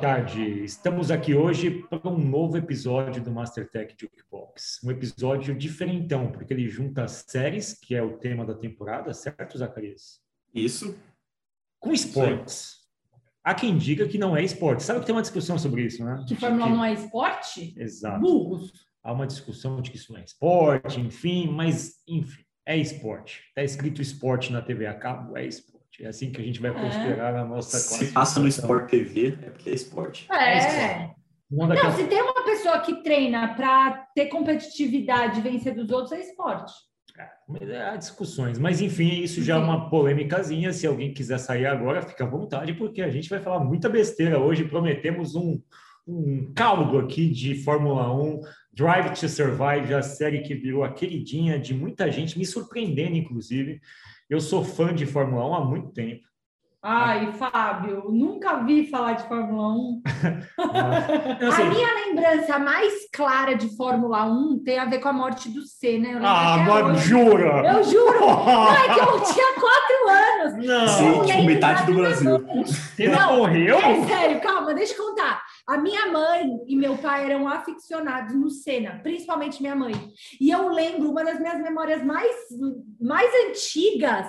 boa tarde. Estamos aqui hoje para um novo episódio do Mastertech Jukebox. Um episódio diferentão, porque ele junta séries, que é o tema da temporada, certo, Zacarias? Isso. Com esportes. Há quem diga que não é esporte. Sabe que tem uma discussão sobre isso, né? Que Fórmula 1 não é esporte? Exato. Burros. Há uma discussão de que isso não é esporte, enfim, mas, enfim, é esporte. Está escrito esporte na TV a cabo, é esporte. É assim que a gente vai considerar a nossa Se passa no Sport TV, é porque é esporte. É. Uma Não, daquelas- se tem uma pessoa que treina para ter competitividade e vencer dos outros, é esporte. Mas Há discussões, mas enfim, isso já é uma polêmicazinha. Se alguém quiser sair agora, fica à vontade, porque a gente vai falar muita besteira hoje. Prometemos um, um caldo aqui de Fórmula 1, Drive to Survive, a série que virou a queridinha de muita gente, me surpreendendo, inclusive. Eu sou fã de Fórmula 1 há muito tempo. Ai, Fábio, nunca vi falar de Fórmula 1. Eu A sei- minha lembrança mais clara de Fórmula 1 tem a ver com a morte do Senna. Eu lembro Ah, hoje. jura! Eu juro! Não, é que eu tinha quatro anos. Não, Sim, tipo, metade do Brasil. você não Não, morreu? É sério, calma, deixa eu contar. A minha mãe e meu pai eram aficionados no Senna, principalmente minha mãe. E eu lembro, uma das minhas memórias mais, mais antigas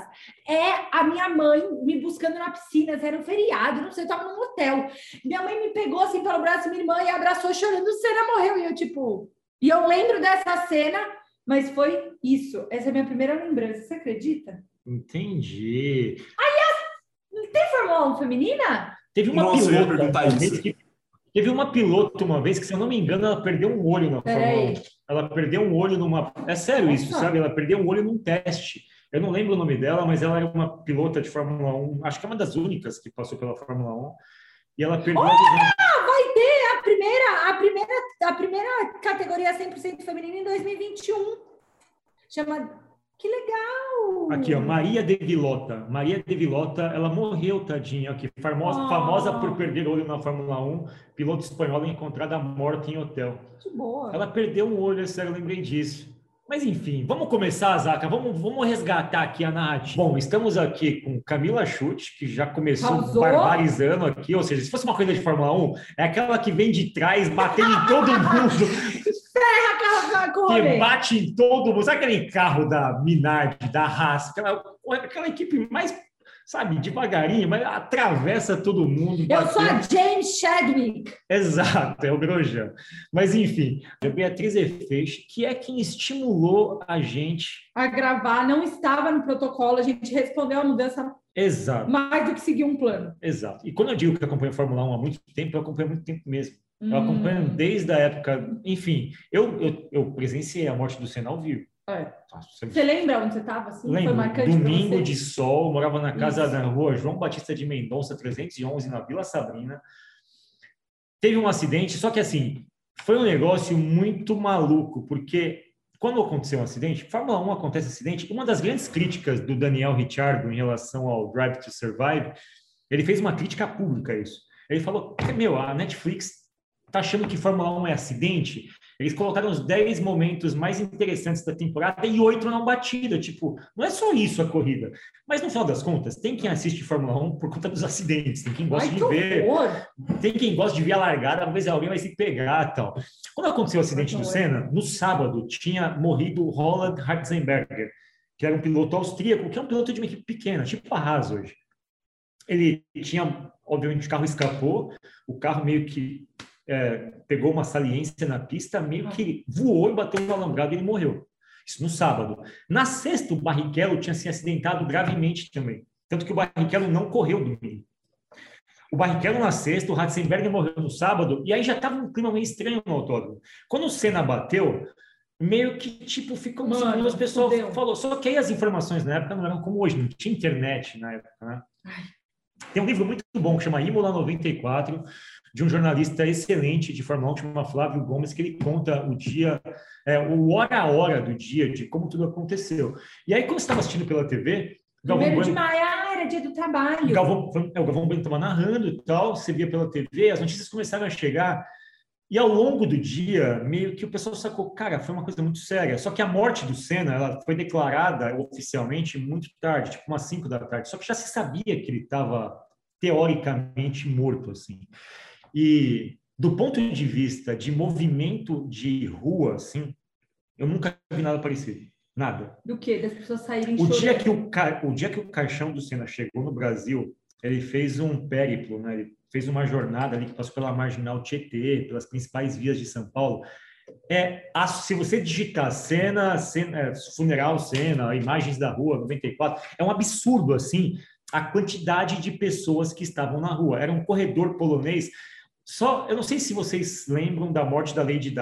é a minha mãe me buscando na piscina, era um feriado, não sei, eu tava num hotel. Minha mãe me pegou assim pelo braço, minha irmã, e abraçou chorando, o Senna morreu. E eu, tipo... E eu lembro dessa cena, mas foi isso. Essa é a minha primeira lembrança, você acredita? Entendi. Tem Fórmula 1 feminina? Teve uma Nossa, eu ia perguntar isso. que teve uma piloto uma vez que, se eu não me engano, ela perdeu um olho na Fórmula 1. Peraí. Ela perdeu um olho numa. É sério isso, sabe? Ela perdeu um olho num teste. Eu não lembro o nome dela, mas ela era uma pilota de Fórmula 1. Acho que é uma das únicas que passou pela Fórmula 1. E ela perdeu. a visão. vai ter a primeira, a primeira, a primeira categoria 100% feminina em 2021. Chama. Que legal! Aqui, ó, Maria de Vilota. Maria de Vilota, ela morreu, tadinha. Aqui, famosa, Ah. famosa por perder olho na Fórmula 1. Piloto espanhola encontrada morta em hotel. Que boa. Ela perdeu um olho, é sério, eu lembrei disso. Mas enfim, vamos começar, Zaca. Vamos, vamos resgatar aqui a narrativa. Bom, estamos aqui com Camila Chute, que já começou Causou. barbarizando aqui. Ou seja, se fosse uma coisa de Fórmula 1, é aquela que vem de trás, batendo em todo mundo, Aquela que bate em todo mundo. Sabe aquele carro da Minardi, da Haas, aquela, aquela equipe mais, sabe, devagarinho, mas atravessa todo mundo. Eu sou a. James Chadwick. Exato, é o Grosjean. Mas enfim, a Beatriz Efeixe, que é quem estimulou a gente. A gravar, não estava no protocolo, a gente respondeu a mudança Exato, mais do que seguir um plano. exato. E quando eu digo que acompanho a Fórmula 1 há muito tempo, eu acompanho há muito tempo mesmo. Eu Hum, acompanho desde a época, enfim, eu, eu, eu presenciei a morte do Senna ao vivo. É. Nossa, você- lembra onde você estava? Assim? Foi Lembro, marcante pra domingo de sol, morava na casa Isso. da rua João Batista de Mendonça, 311, na Vila Sabrina. Teve um acidente, só que assim, foi um negócio muito maluco, porque quando aconteceu um acidente, Fórmula 1 acontece acidente, uma das grandes críticas do Daniel Ricciardo em relação ao Drive to Survive, ele fez uma crítica pública a isso. Ele falou, meu, a Netflix tá achando que Fórmula 1 é acidente? Eles colocaram os 10 momentos mais interessantes da temporada e oito não batida. Tipo, não é só isso a corrida. Mas no final das contas, tem quem assiste Fórmula 1 por conta dos acidentes, tem quem gosta Ai, de ver, horror! tem quem gosta de ver a largada, às vezes alguém vai se pegar e tal. Quando aconteceu o acidente do Senna, no sábado tinha morrido Roland Hartzenberger, que era um piloto austríaco, que é um piloto de uma equipe pequena, tipo a Haas hoje. Ele tinha, obviamente, o carro escapou, o carro meio que é, pegou uma saliência na pista, meio que voou e bateu no alambrado e ele morreu. Isso no sábado. Na sexta, o Barrichello tinha se acidentado gravemente também. Tanto que o Barrichello não correu domingo. O Barrichello na sexta, o Ratzenberger morreu no sábado, e aí já estava um clima meio estranho no autódromo. Quando o Senna bateu, meio que, tipo, ficou... Mano, as pessoas fudeu. falou Só que aí as informações na época não eram como hoje, não tinha internet na época, né? Tem um livro muito bom que chama Imola 94, de um jornalista excelente de Fórmula 1, que chama Flávio Gomes, que ele conta o dia, é, o hora a hora do dia, de como tudo aconteceu. E aí, quando você estava assistindo pela TV, Galvão Primeiro de Bueno, maio, ah, era dia do trabalho. Galvão, é, o Galvão Bueno estava narrando e tal, você via pela TV, as notícias começaram a chegar, e ao longo do dia, meio que o pessoal sacou, cara, foi uma coisa muito séria. Só que a morte do Senna, ela foi declarada oficialmente muito tarde, tipo umas 5 da tarde. Só que já se sabia que ele estava teoricamente morto, assim. E do ponto de vista de movimento de rua, assim, eu nunca vi nada parecido. Nada. Do que? Das pessoas saírem O dia que o, ca- o dia que o caixão do Senna chegou no Brasil, ele fez um périplo, né? Ele fez uma jornada ali que passou pela Marginal Tietê, pelas principais vias de São Paulo. É, se você digitar Senna, Senna é, funeral Senna, imagens da rua 94, é um absurdo assim a quantidade de pessoas que estavam na rua. Era um corredor polonês. Só, eu não sei se vocês lembram da morte da Lady Di.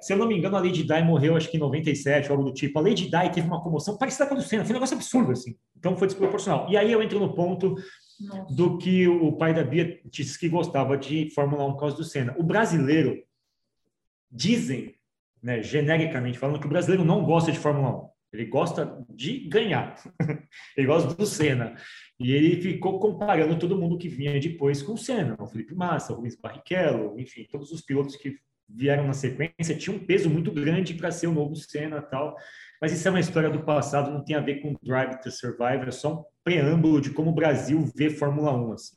Se eu não me engano, a Lady Di morreu, acho que em 97, algo do tipo. A Lady Di teve uma comoção parecida com a do Senna. Foi um negócio absurdo, assim. Então, foi desproporcional. E aí eu entro no ponto Nossa. do que o pai da Bia disse que gostava de Fórmula 1 por causa do Senna. O brasileiro, dizem, né, genericamente falando, que o brasileiro não gosta de Fórmula 1. Ele gosta de ganhar. ele gosta do Senna. E ele ficou comparando todo mundo que vinha depois com o Senna. O Felipe Massa, o Rubens Barrichello, enfim, todos os pilotos que vieram na sequência tinham um peso muito grande para ser o novo Senna tal. Mas isso é uma história do passado, não tem a ver com Drive to Survive, é só um preâmbulo de como o Brasil vê Fórmula 1. Assim.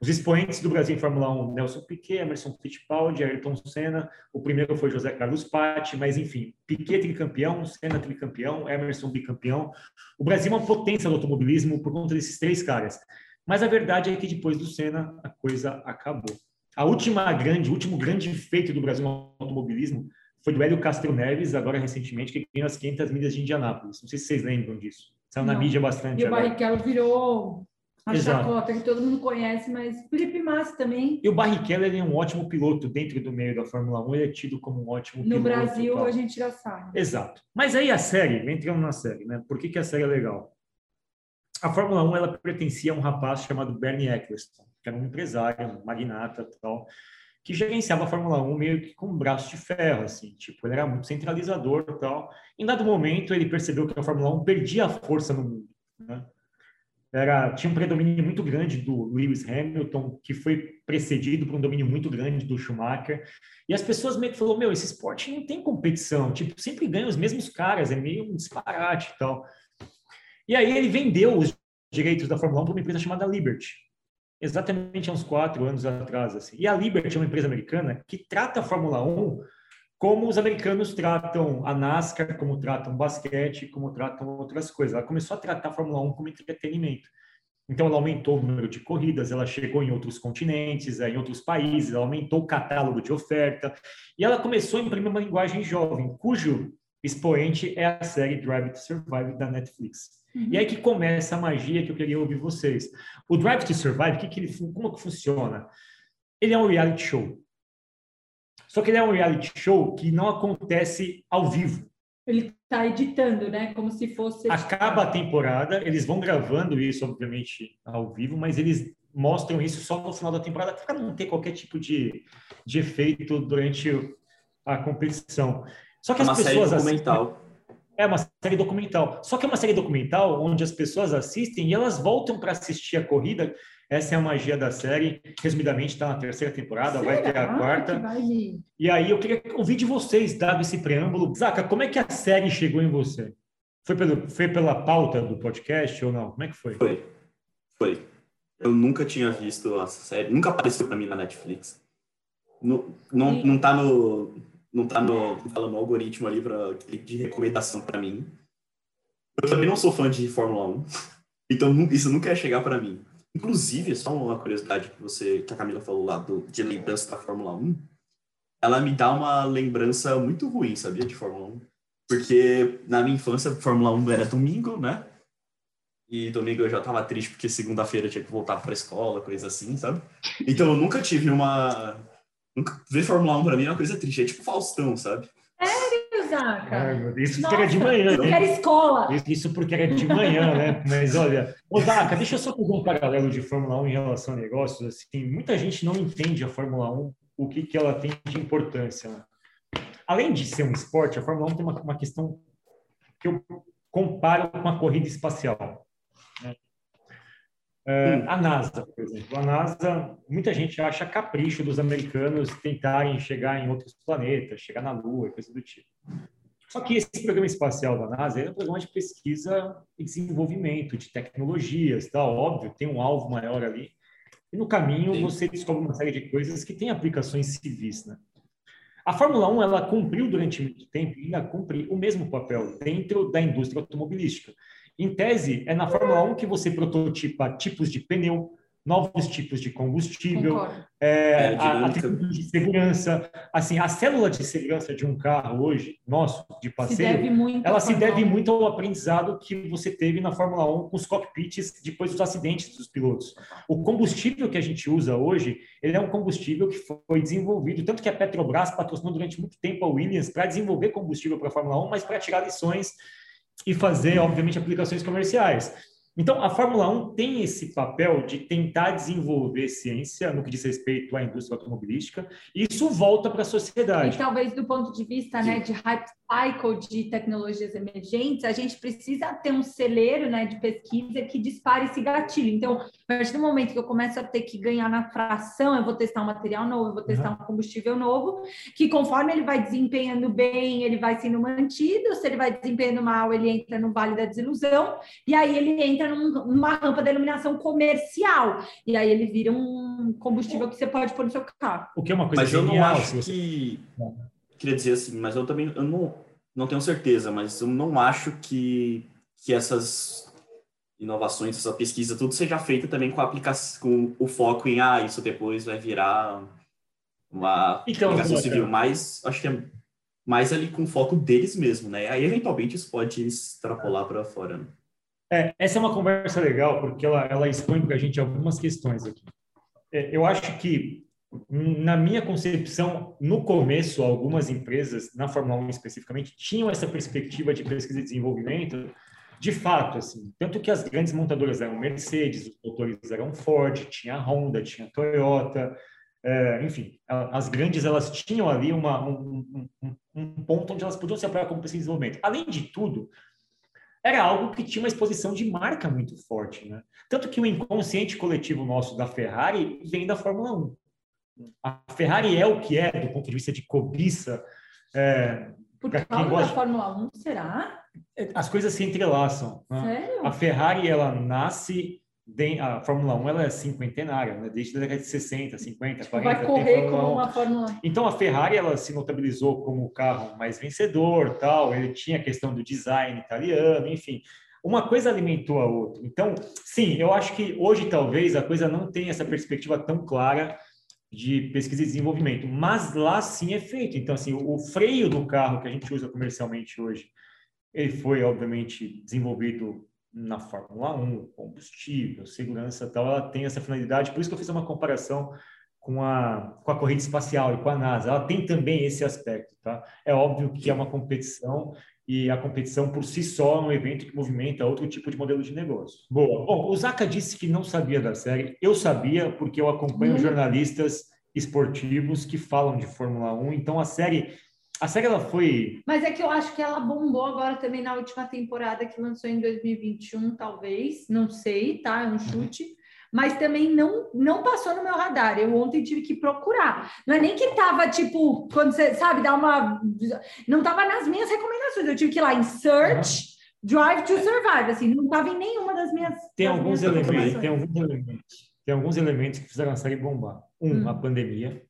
Os expoentes do Brasil em Fórmula 1, Nelson Piquet, Emerson Fittipaldi, Ayrton Senna, o primeiro foi José Carlos Patti, mas enfim, Piquet tricampeão, Senna tricampeão, Emerson bicampeão. O Brasil é uma potência do automobilismo por conta desses três caras. Mas a verdade é que depois do Senna, a coisa acabou. A última grande, o último grande feito do Brasil no automobilismo foi do Hélio Castro Neves, agora recentemente, que ganhou as 500 milhas de Indianápolis. Não sei se vocês lembram disso. Saiu na Não. mídia bastante E o. Barrichello virou a Exato. chacota que todo mundo conhece, mas Felipe Massa também. E o Barrichello ele é um ótimo piloto dentro do meio da Fórmula 1, ele é tido como um ótimo No piloto. Brasil, tal. a gente já sabe. Exato. Mas aí a série, entrando na série, né? Por que, que a série é legal? A Fórmula 1 ela pertencia a um rapaz chamado Bernie Eccleston, que era um empresário, um magnata e tal, que gerenciava a Fórmula 1 meio que com um braço de ferro, assim, tipo, ele era muito centralizador e tal. Em dado momento, ele percebeu que a Fórmula 1 perdia a força no mundo, né? Era, tinha um predomínio muito grande do Lewis Hamilton, que foi precedido por um domínio muito grande do Schumacher. E as pessoas meio que falaram, meu, esse esporte não tem competição, tipo, sempre ganham os mesmos caras, é meio um disparate e tal. E aí ele vendeu os direitos da Fórmula 1 para uma empresa chamada Liberty, exatamente há uns quatro anos atrás. Assim. E a Liberty é uma empresa americana que trata a Fórmula 1 como os americanos tratam a NASCAR, como tratam o basquete, como tratam outras coisas. Ela começou a tratar a Fórmula 1 como entretenimento. Então, ela aumentou o número de corridas, ela chegou em outros continentes, eh, em outros países, ela aumentou o catálogo de oferta, e ela começou a imprimir uma linguagem jovem, cujo expoente é a série Drive to Survive da Netflix. E aí que começa a magia que eu queria ouvir vocês. O Drive to Survive, que que ele, como que funciona? Ele é um reality show. Só que ele é um reality show que não acontece ao vivo. Ele está editando, né? Como se fosse. Acaba a temporada, eles vão gravando isso, obviamente, ao vivo, mas eles mostram isso só no final da temporada para não ter qualquer tipo de, de efeito durante a competição. Só que É uma as série pessoas assistem- documental. É uma série documental. Só que é uma série documental onde as pessoas assistem e elas voltam para assistir a corrida. Essa é a magia da série. Resumidamente, está na terceira temporada, vai ter a Será quarta. vai? E aí eu queria ouvir de vocês, dado esse preâmbulo. Zaca, como é que a série chegou em você? Foi, pelo, foi pela pauta do podcast ou não? Como é que foi? Foi. Foi. Eu nunca tinha visto essa série. Nunca apareceu pra mim na Netflix. Não, não, não tá no. Não tá no, tá no algoritmo ali pra, de recomendação pra mim. Eu também não sou fã de Fórmula 1. Então isso nunca ia chegar pra mim. Inclusive, só uma curiosidade que você, que a Camila falou lá do, de lembrança da Fórmula 1, ela me dá uma lembrança muito ruim, sabia, de Fórmula 1. Porque na minha infância, Fórmula 1 era domingo, né? E domingo eu já tava triste porque segunda-feira eu tinha que voltar pra escola, coisa assim, sabe? Então eu nunca tive uma. Nunca... Ver Fórmula 1 pra mim é uma coisa triste. É tipo Faustão, sabe? Zaca. Meu Deus, Isso Nossa, porque era de manhã, Eu hein? quero escola. Isso- Isso porque era de manhã, né? Mas olha, ô Daca, deixa eu só fazer um paralelo de Fórmula 1 em relação a negócios. Assim, muita gente não entende a Fórmula 1, o que, que ela tem de importância. né? Além de ser um esporte, a Fórmula 1 tem uma, uma questão que eu comparo com a corrida espacial. É, a NASA, por exemplo. A NASA, muita gente acha capricho dos americanos tentarem chegar em outros planetas, chegar na Lua, coisa do tipo. Só que esse programa espacial da NASA é um programa de pesquisa e desenvolvimento de tecnologias, tá? Óbvio, tem um alvo maior ali, E no caminho Sim. você descobre uma série de coisas que têm aplicações civis, né? A Fórmula 1 ela cumpriu durante muito tempo e ainda cumpre o mesmo papel dentro da indústria automobilística. Em tese, é na Fórmula 1 que você prototipa tipos de pneu, novos tipos de combustível, é, é, a, a de segurança. Assim, a célula de segurança de um carro hoje, nosso, de passeio, se ela se deve muito ao aprendizado que você teve na Fórmula 1 com os cockpits depois dos acidentes dos pilotos. O combustível que a gente usa hoje, ele é um combustível que foi desenvolvido, tanto que a Petrobras patrocinou durante muito tempo a Williams para desenvolver combustível para a Fórmula 1, mas para tirar lições e fazer, obviamente, aplicações comerciais. Então, a Fórmula 1 tem esse papel de tentar desenvolver ciência no que diz respeito à indústria automobilística, e isso volta para a sociedade. E talvez do ponto de vista né, de hype cycle de tecnologias emergentes, a gente precisa ter um celeiro né, de pesquisa que dispare esse gatilho. Então, a partir do momento que eu começo a ter que ganhar na fração, eu vou testar um material novo, eu vou testar uhum. um combustível novo, que conforme ele vai desempenhando bem, ele vai sendo mantido, se ele vai desempenhando mal, ele entra no vale da desilusão, e aí ele entra numa rampa de iluminação comercial, e aí ele vira um combustível que você pode pôr no seu carro. O que é uma coisa Mas genial, eu não acho que queria dizer assim, mas eu também eu não, não tenho certeza, mas eu não acho que, que essas inovações, essa pesquisa, tudo seja feita também com a aplicação, com o foco em, ah, isso depois vai virar uma então, aplicação civil, mas acho que é mais ali com foco deles mesmo, né? Aí, eventualmente, isso pode extrapolar para fora, né? É, essa é uma conversa legal, porque ela, ela expõe para a gente algumas questões aqui. É, eu acho que na minha concepção, no começo, algumas empresas, na Fórmula 1 especificamente, tinham essa perspectiva de pesquisa e desenvolvimento, de fato, assim, tanto que as grandes montadoras eram Mercedes, os motores eram Ford, tinha Honda, tinha Toyota, é, enfim, as grandes elas tinham ali uma, um, um, um, ponto onde elas podiam se apoiar como pesquisa e desenvolvimento. Além de tudo, era algo que tinha uma exposição de marca muito forte, né? Tanto que o inconsciente coletivo nosso da Ferrari vem da Fórmula 1 a Ferrari é o que é do ponto de vista de cobiça. É, Por causa gosta... da Fórmula 1, será? As coisas se entrelaçam. Né? Sério? A Ferrari, ela nasce... A Fórmula 1 ela é cinquentenária, né? desde a década de 60, 50, tipo, 40. Vai correr como uma Fórmula 1. Então a Ferrari ela se notabilizou como o carro mais vencedor, tal. Ele tinha a questão do design italiano, enfim uma coisa alimentou a outra. Então, sim, eu acho que hoje talvez a coisa não tenha essa perspectiva tão clara de pesquisa e desenvolvimento, mas lá sim é feito. Então, assim, o, freio do carro que a gente usa comercialmente hoje, ele foi, obviamente, desenvolvido na Fórmula 1, combustível, segurança tal, ela tem essa finalidade, por isso que eu fiz uma comparação com a, com a corrida espacial e com a NASA. Ela tem também esse aspecto, tá? É óbvio que é uma competição e a competição por si só é um evento que movimenta outro tipo de modelo de negócio. Boa. Bom, o Zaka disse que não sabia da série. Eu sabia porque eu acompanho hum. jornalistas esportivos que falam de Fórmula 1. Então a série, a série ela foi. Mas é que eu acho que ela bombou agora também na última temporada que lançou em 2021, talvez. Não sei, tá? É um chute mas também não não passou no meu radar. Eu ontem tive que procurar. Não é nem que tava tipo, quando você sabe, dá uma não tava nas minhas recomendações. Eu tive que ir lá em search Drive to Survive, assim, não estava em nenhuma das minhas. Tem das alguns minhas elementos, tem alguns elementos, tem alguns elementos que fizeram a série bombar. Um, hum. a pandemia.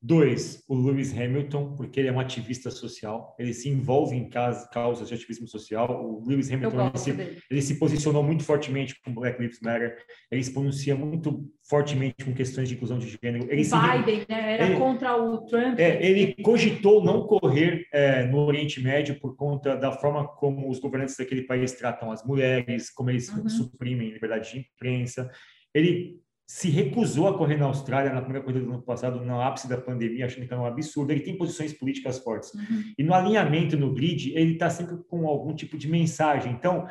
Dois, o Lewis Hamilton, porque ele é um ativista social, ele se envolve em causas de ativismo social. O Lewis Hamilton ele se, ele se, posicionou muito fortemente com Black Lives Matter, ele se pronuncia muito fortemente com questões de inclusão de gênero. Ele Biden, se, né? Era ele, contra o Trump. É, ele cogitou não correr é, no Oriente Médio por conta da forma como os governantes daquele país tratam as mulheres, como eles uhum. suprimem liberdade de imprensa. Ele se recusou a correr na Austrália na primeira corrida do ano passado, no ápice da pandemia, achando que era um absurdo. Ele tem posições políticas fortes. Uhum. E no alinhamento no grid, ele está sempre com algum tipo de mensagem. Então,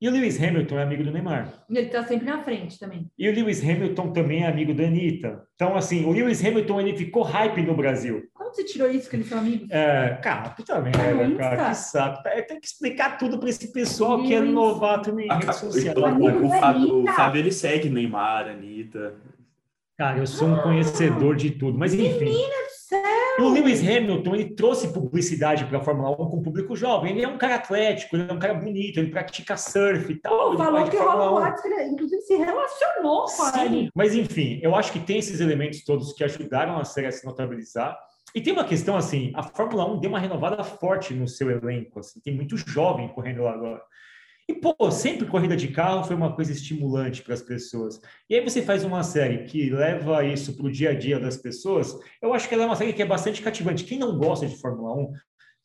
e o Lewis Hamilton é amigo do Neymar. Ele está sempre na frente também. E o Lewis Hamilton também é amigo da Anitta. Então, assim, o Lewis Hamilton ele ficou hype no Brasil. Como você tirou isso que eles são amigos? É, cara, tu também, né, cara? Que saco. É, tem que explicar tudo para esse pessoal que é novato em rede social. O, Fábio, o Fábio, ele segue Neymar, Anitta. Cara, eu sou um conhecedor de tudo, mas enfim. Menina do céu! O Lewis Hamilton, ele trouxe publicidade para a Fórmula 1 com o público jovem. Ele é um cara atlético, ele é um cara bonito, ele pratica surf e tal. Pô, falou que o Watts, inclusive, se relacionou com a Sim, mas enfim, eu acho que tem esses elementos todos que ajudaram a série a se notabilizar. E tem uma questão assim, a Fórmula 1 deu uma renovada forte no seu elenco, assim, tem muito jovem correndo lá agora. E, pô, sempre corrida de carro foi uma coisa estimulante para as pessoas. E aí você faz uma série que leva isso para o dia a dia das pessoas, eu acho que ela é uma série que é bastante cativante. Quem não gosta de Fórmula 1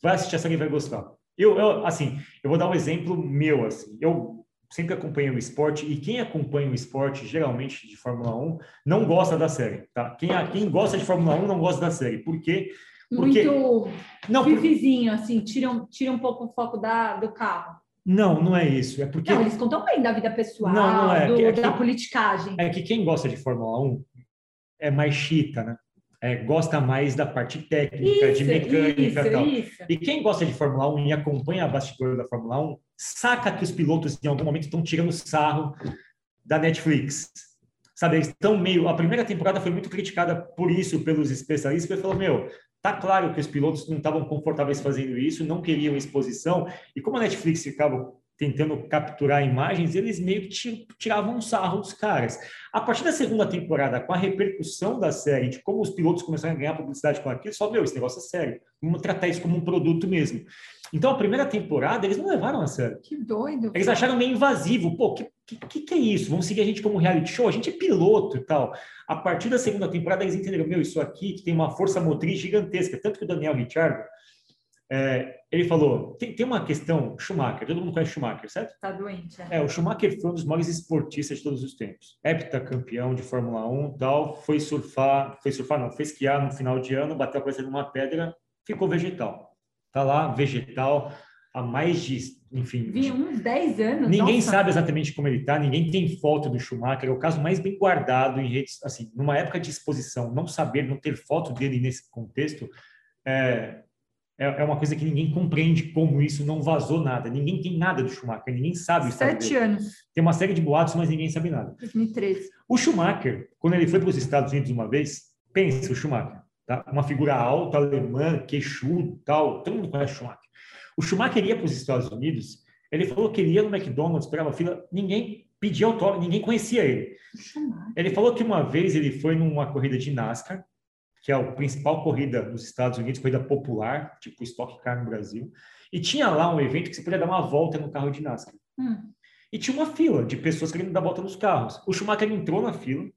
vai assistir a série e vai gostar. Eu, eu, assim, eu vou dar um exemplo meu, assim. Eu sempre acompanhei o esporte e quem acompanha o esporte, geralmente de Fórmula 1, não gosta da série, tá? Quem, quem gosta de Fórmula 1 não gosta da série. Por quê? Porque... Muito não, fifizinho, assim, tira um, tira um pouco o foco da, do carro. Não, não é isso. É porque. Não, eles contam bem da vida pessoal, não, não é. Do, é que, da politicagem. É que quem gosta de Fórmula 1 é mais chita, né? É, gosta mais da parte técnica, isso, de mecânica isso, e tal. Isso. E quem gosta de Fórmula 1 e acompanha a bastidora da Fórmula 1, saca que os pilotos em algum momento estão tirando sarro da Netflix. Sabe, eles estão meio. A primeira temporada foi muito criticada por isso pelos especialistas, porque falou: meu, Tá claro que os pilotos não estavam confortáveis fazendo isso, não queriam exposição, e como a Netflix ficava tentando capturar imagens, eles meio que tiravam um sarro dos caras. A partir da segunda temporada, com a repercussão da série, de como os pilotos começaram a ganhar publicidade com aquilo, só, meu, esse negócio é sério. Vamos tratar isso como um produto mesmo. Então, a primeira temporada, eles não levaram a sério. Que doido. Eles acharam meio invasivo. Pô, que, que, que é isso? Vamos seguir a gente como reality show? A gente é piloto e tal. A partir da segunda temporada, eles entenderam, meu, isso aqui tem uma força motriz gigantesca. Tanto que o Daniel Ricciardo, é, ele falou, tem, tem, uma questão, Schumacher, todo mundo conhece Schumacher, certo? Tá doente. É. é, o Schumacher foi um dos maiores esportistas de todos os tempos. Heptacampeão de Fórmula 1 tal, foi surfar, foi surfar não, foi esquiar no final de ano, bateu a cabeça numa pedra, ficou vegetal. Tá lá, vegetal, há mais de, enfim... Vi uns 10 anos, Ninguém nossa. sabe exatamente como ele tá, ninguém tem foto do Schumacher, é o caso mais bem guardado em redes, assim, numa época de exposição, não saber, não ter foto dele nesse contexto, é, é, é, uma coisa que ninguém compreende como isso não vazou nada. Ninguém tem nada do Schumacher, ninguém sabe. Sete anos. Tem uma série de boatos, mas ninguém sabe nada. 2013. O Schumacher, quando ele foi para os Estados Unidos uma vez, pensa o Schumacher, tá? Uma figura alta, alemã, queixudo, tal. Todo mundo conhece o Schumacher. O Schumacher ia para os Estados Unidos, ele falou que ele ia no McDonald's, esperava fila, ninguém pedia autógrafo, ninguém conhecia ele. Ele falou que uma vez ele foi numa corrida de NASCAR, que é a principal corrida nos Estados Unidos, corrida popular, tipo Stock Car no Brasil, e tinha lá um evento que você podia dar uma volta no carro de NASCAR. Hum. E tinha uma fila de pessoas querendo dar volta nos carros. O Schumacher entrou na fila,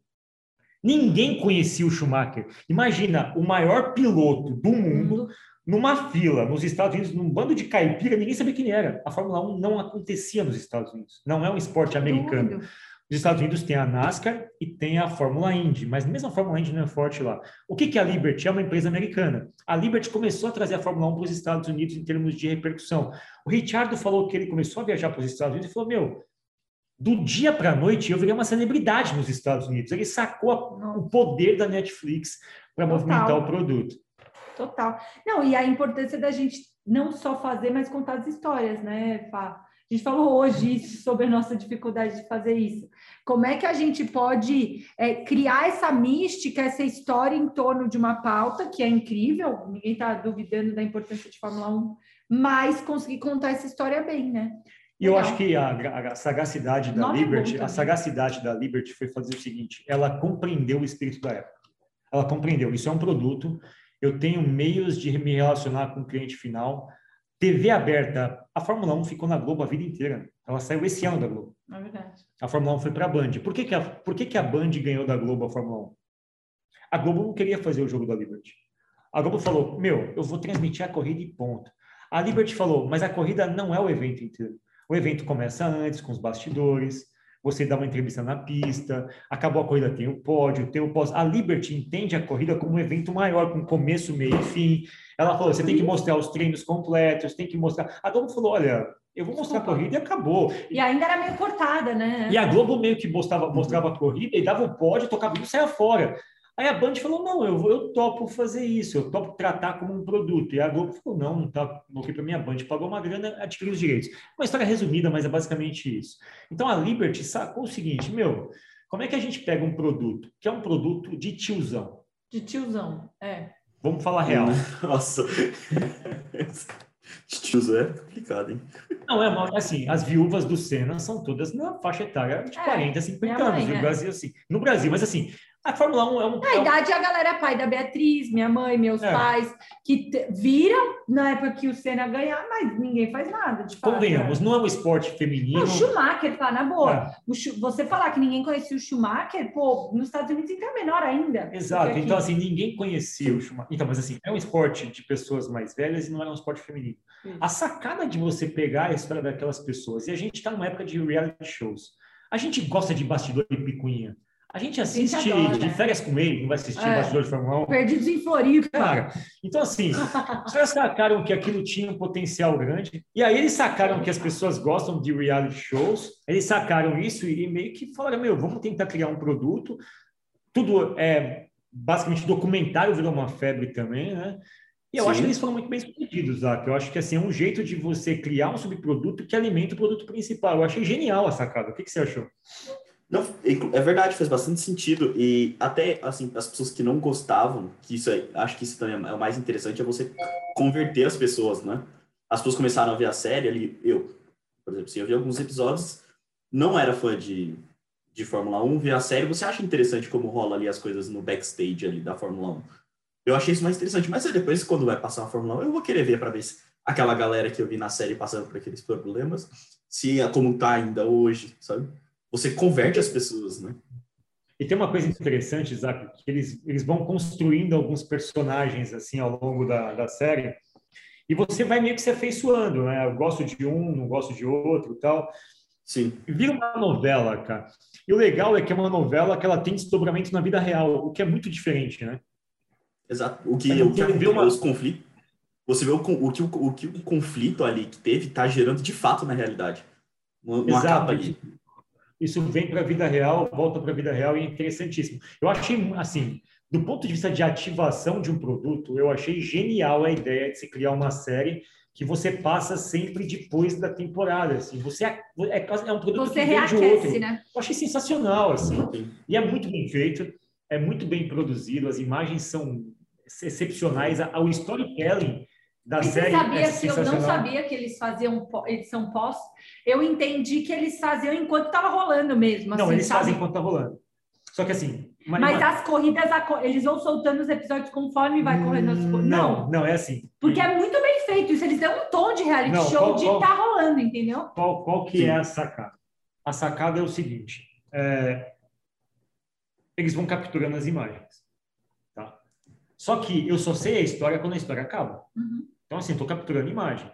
ninguém conhecia o Schumacher. Imagina, o maior piloto do mundo numa fila nos Estados Unidos, num bando de caipira, ninguém sabia quem era. A Fórmula 1 não acontecia nos Estados Unidos. Não é um esporte americano. Os Estados Unidos tem a NASCAR e tem a Fórmula Indy, mas mesmo a Fórmula Indy não é forte lá. O que, que é a Liberty? É uma empresa americana. A Liberty começou a trazer a Fórmula 1 para os Estados Unidos em termos de repercussão. O Richardo falou que ele começou a viajar para os Estados Unidos e falou: Meu, do dia para a noite eu virei uma celebridade nos Estados Unidos. Ele sacou a, o poder da Netflix para movimentar o produto. Total. Não, e a importância da gente não só fazer, mas contar as histórias, né, Fá? A gente falou hoje sobre a nossa dificuldade de fazer isso. Como é que a gente pode é, criar essa mística, essa história em torno de uma pauta que é incrível, ninguém está duvidando da importância de Fórmula 1, mas conseguir contar essa história bem, né? E eu acho que a, a sagacidade da Nome Liberty, a sagacidade da Liberty foi fazer o seguinte: ela compreendeu o espírito da época. Ela compreendeu, isso é um produto, eu tenho meios de me relacionar com o cliente final TV aberta, a Fórmula 1 ficou na Globo a vida inteira. Ela saiu esse ano da Globo. É verdade. A Fórmula 1 foi para a Band. Por que, que, a, por que, que a Band ganhou da Globo a Fórmula 1? A Globo não queria fazer o jogo da Liberty. A Globo falou: Meu, eu vou transmitir a corrida e ponto. A Liberty falou: Mas a corrida não é o evento inteiro. O evento começa antes, com os bastidores, você dá uma entrevista na pista, acabou a corrida, tem o pódio, tem o pós. A Liberty entende a corrida como um evento maior, com começo, meio e fim. Ela falou: você tem que mostrar os treinos completos, tem que mostrar. A Globo falou: olha, eu vou mostrar a corrida e acabou. E ainda era meio cortada, né? E a Globo meio que mostrava, mostrava a corrida e dava o pódio, tocava e saia fora. Aí a Band falou: não, eu, eu topo fazer isso, eu topo tratar como um produto. E a Globo falou: não, não tá ok para minha Band, pagou uma grana, adquiriu os direitos. Uma história resumida, mas é basicamente isso. Então a Liberty sacou o seguinte: meu, como é que a gente pega um produto que é um produto de tiozão? De tiozão, é. Vamos falar real. Nossa. Tio é complicado, hein? Não, é assim, as viúvas do Senna são todas na faixa etária de 40, é, 50 anos. no é. Brasil, assim. No Brasil, mas assim, a Fórmula 1 é um. Na é idade, a galera é pai da Beatriz, minha mãe, meus é. pais, que viram na época que o Senna ganhar, mas ninguém faz nada. De Convenhamos, não é um esporte feminino. O Schumacher, tá na boa. É. Você falar que ninguém conhecia o Schumacher, pô, nos Estados Unidos então é menor ainda. Exato, então assim, ninguém conhecia o Schumacher. Então, mas assim, é um esporte de pessoas mais velhas e não é um esporte feminino. A sacada de você pegar a história daquelas pessoas, e a gente está numa época de reality shows. A gente gosta de bastidor e picuinha. A gente assiste adora, de né? férias com ele, não vai assistir é, bastidor de Fórmula 1. Perdidos em Floripa. Cara, então assim, os caras sacaram que aquilo tinha um potencial grande, e aí eles sacaram que as pessoas gostam de reality shows, eles sacaram isso e meio que falaram, meu, vamos tentar criar um produto, tudo é basicamente documentário virou uma febre também, né? E eu Sim. acho que eles foram muito bem sucedidos, Zac. Eu acho que assim, é um jeito de você criar um subproduto que alimenta o produto principal. Eu achei genial a sacada. O que, que você achou? Não, é verdade, faz bastante sentido. E até, assim, as pessoas que não gostavam, que isso é, acho que isso também é o mais interessante, é você converter as pessoas, né? As pessoas começaram a ver a série ali, eu, por exemplo, assim, eu vi alguns episódios, não era fã de, de Fórmula 1, vi a série, você acha interessante como rola ali as coisas no backstage ali da Fórmula 1. Eu achei isso mais interessante, mas depois, quando vai passar a Fórmula 1, eu vou querer ver para ver se aquela galera que eu vi na série passando por aqueles problemas, se é como tá ainda hoje, sabe? Você converte as pessoas, né? E tem uma coisa interessante, Isaac, que eles, eles vão construindo alguns personagens assim ao longo da, da série, e você vai meio que se afeiçoando, né? Eu gosto de um, não gosto de outro tal. Sim. Vira uma novela, cara. E o legal é que é uma novela que ela tem desdobramento na vida real, o que é muito diferente, né? Exato. O que, o que vê uma... os conflitos. Você vê o, o, que, o, o que o conflito ali que teve está gerando de fato na realidade. Uma, uma capa ali. Isso vem para a vida real, volta para a vida real e é interessantíssimo. Eu achei, assim, do ponto de vista de ativação de um produto, eu achei genial a ideia de se criar uma série que você passa sempre depois da temporada, assim, você é, é, um produto você que de outro. Né? Eu achei sensacional, assim, e é muito bem feito, é muito bem produzido, as imagens são excepcionais. O storytelling da Você série sabia é que eu não sabia que eles faziam edição pós. Eu entendi que eles faziam enquanto estava rolando mesmo. Assim, não, eles sabe? fazem enquanto está rolando. Só que assim. Mas, as corridas, eles vão soltando os episódios conforme vai correndo as corridas. Não, não, é assim. Porque é muito bem feito. Isso eles dão um tom de reality não, show qual, de estar tá rolando, entendeu? Qual, qual que Sim. é a sacada? A sacada é o seguinte: é, eles vão capturando as imagens. Só que eu só sei a história quando a história acaba. Uhum. Então, assim, estou capturando imagem.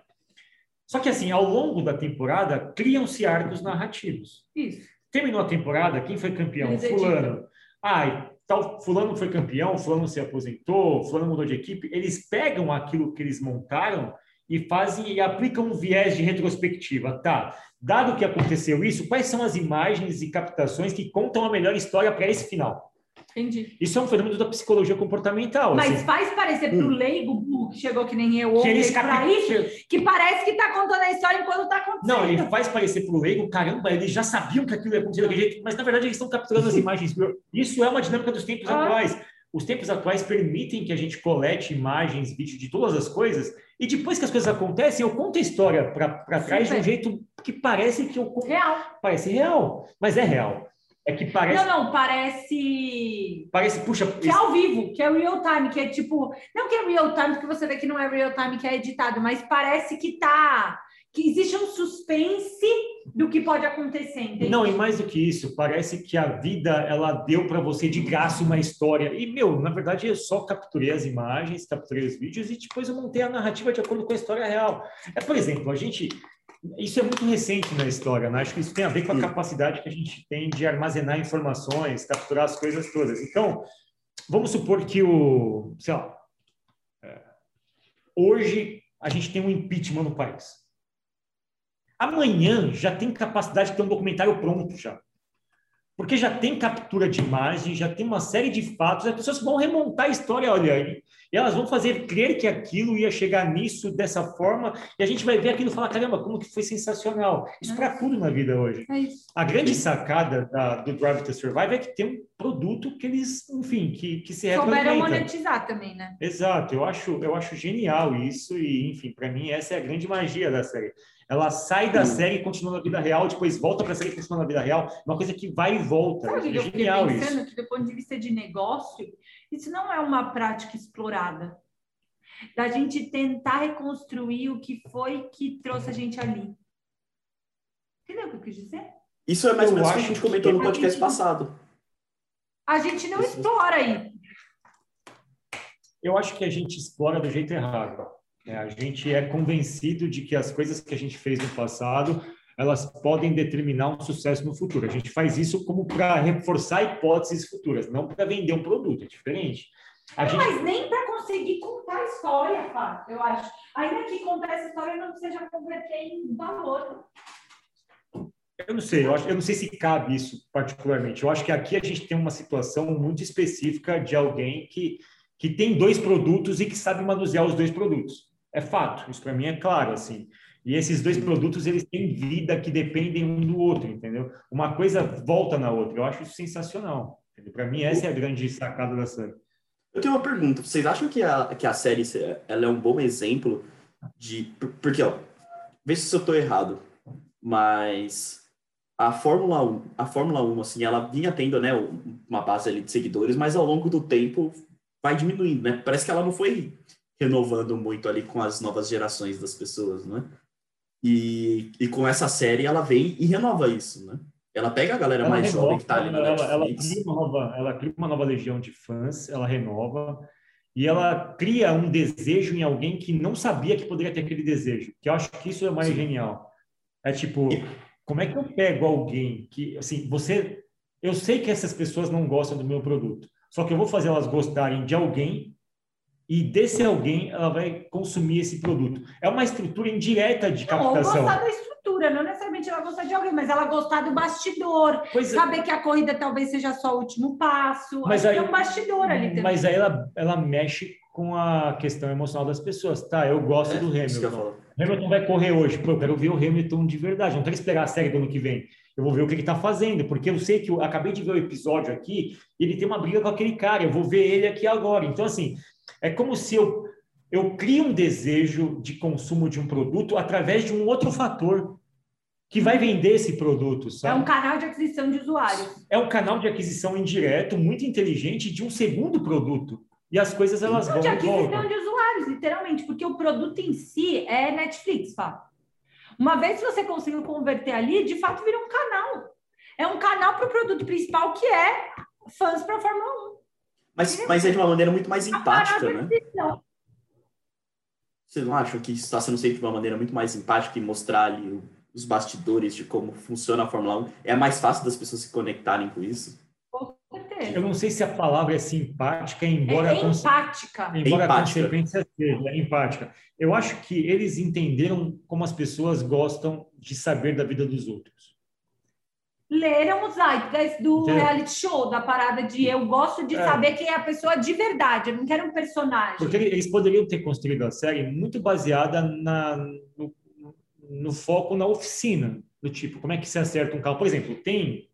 Só que, assim, ao longo da temporada, criam-se arcos narrativos. Isso. Terminou a temporada, quem foi campeão? Fulano. Ah, tal, fulano foi campeão, fulano se aposentou, fulano mudou de equipe. Eles pegam aquilo que eles montaram e fazem e aplicam um viés de retrospectiva. Tá, dado que aconteceu isso, quais são as imagens e captações que contam a melhor história para esse final? Entendi. Isso é um fenômeno da psicologia comportamental. Mas assim. faz parecer para o hum. leigo burro que chegou que nem eu, que, eles cap... isso, que parece que está contando a história enquanto está acontecendo. Não, ele faz parecer para o leigo, caramba, eles já sabiam que aquilo ia acontecer daquele jeito, mas na verdade eles estão capturando as imagens. Isso é uma dinâmica dos tempos ah. atuais. Os tempos atuais permitem que a gente colete imagens, vídeos de todas as coisas, e depois que as coisas acontecem, eu conto a história para trás de um jeito que parece que eu. Real. Parece real, mas é real. É que parece. Não, não, parece. Parece, puxa. Que é ao vivo, que é real time, que é tipo. Não que é real time, porque você vê que não é real time, que é editado, mas parece que tá. Que existe um suspense do que pode acontecer, entende? Não, e mais do que isso, parece que a vida ela deu para você de graça uma história. E, meu, na verdade, eu só capturei as imagens, capturei os vídeos e depois eu montei a narrativa de acordo com a história real. É, por exemplo, a gente isso é muito recente na história, né? Acho que isso tem a ver com a capacidade que a gente tem de armazenar informações, capturar as coisas todas. Então, vamos supor que o, sei lá, é, hoje a gente tem um impeachment no país. Amanhã já tem capacidade de ter um documentário pronto já. Porque já tem captura de imagem, já tem uma série de fatos, as pessoas vão remontar a história. Olha, E elas vão fazer crer que aquilo ia chegar nisso dessa forma, e a gente vai ver aquilo e falar, caramba, como que foi sensacional. Isso é. para tudo na vida hoje. É a grande sacada da, do Drive to Survive é que tem um produto que eles, enfim, que, que se Souberam monetizar também, né? Exato, eu acho, eu acho genial isso, e enfim, para mim essa é a grande magia da série. Ela sai da série e continua na vida real, depois volta para a série e continua na vida real. Uma coisa que vai e volta. Sabe é eu genial pensando isso. que do ponto de vista de negócio, isso não é uma prática explorada. Da gente tentar reconstruir o que foi que trouxe a gente ali. Entendeu o que eu quis dizer? Isso é mais ou menos o que a gente comentou no podcast gente, passado. A gente não explora aí. Eu acho que a gente explora do jeito errado. É, a gente é convencido de que as coisas que a gente fez no passado elas podem determinar um sucesso no futuro. A gente faz isso como para reforçar hipóteses futuras, não para vender um produto, é diferente. A gente... Mas nem para conseguir contar a história, Fábio, eu acho. Ainda que contar essa história não seja converter em valor. Eu não sei, eu, acho, eu não sei se cabe isso particularmente. Eu acho que aqui a gente tem uma situação muito específica de alguém que, que tem dois produtos e que sabe manusear os dois produtos. É fato, isso para mim é claro, assim. E esses dois produtos, eles têm vida que dependem um do outro, entendeu? Uma coisa volta na outra. Eu acho isso sensacional. Para mim, essa é a grande sacada da série. Eu tenho uma pergunta. Vocês acham que a, que a série ela é um bom exemplo de... Porque, ó, vê se eu estou errado, mas a Fórmula 1, a Fórmula 1, assim, ela vinha tendo, né, uma base ali de seguidores, mas ao longo do tempo vai diminuindo, né? Parece que ela não foi renovando muito ali com as novas gerações das pessoas, né? E, e com essa série ela vem e renova isso, né? Ela pega a galera ela mais renova, jovem que tá ali na ela, ela, cria uma nova, ela cria uma nova legião de fãs, ela renova e ela cria um desejo em alguém que não sabia que poderia ter aquele desejo. Que eu acho que isso é mais Sim. genial. É tipo, como é que eu pego alguém que, assim, você, eu sei que essas pessoas não gostam do meu produto, só que eu vou fazer elas gostarem de alguém e desse alguém ela vai consumir esse produto. É uma estrutura indireta de captação. Não, gostar da estrutura, não necessariamente ela gostar de alguém, mas ela gostar do bastidor, pois é. saber é. que a corrida talvez seja só o último passo. Mas aí, tem um bastidor ali também. Mas aí ela, ela mexe com a questão emocional das pessoas. Tá, eu gosto é, do Hamilton. Hamilton vai correr hoje. Pô, eu quero ver o Hamilton de verdade. Não quero esperar a série do ano que vem. Eu vou ver o que ele está fazendo, porque eu sei que eu acabei de ver o episódio aqui, ele tem uma briga com aquele cara, eu vou ver ele aqui agora. Então, assim, é como se eu, eu crio um desejo de consumo de um produto através de um outro fator que vai vender esse produto, sabe? É um canal de aquisição de usuários. É um canal de aquisição indireto, muito inteligente, de um segundo produto. E as coisas elas Não, vão de aquisição de usuários, literalmente, porque o produto em si é Netflix, Fá. Uma vez que você conseguiu converter ali, de fato vira um canal. É um canal para o produto principal que é fãs para a Fórmula 1. Mas, mas é de uma maneira muito mais empática, né? Vocês não acham que está sendo feito de uma maneira muito mais empática e mostrar ali os bastidores de como funciona a Fórmula 1? É mais fácil das pessoas se conectarem com isso? Eu não sei se a palavra é simpática, embora, é empática. Embora empática. a consequência seja empática. Eu acho que eles entenderam como as pessoas gostam de saber da vida dos outros leram os zeitgeist do Entendi. reality show, da parada de eu gosto de é. saber quem é a pessoa de verdade, eu não quero um personagem. Porque eles poderiam ter construído a série muito baseada na, no, no foco na oficina, do tipo, como é que se acerta um carro. Por exemplo, tem...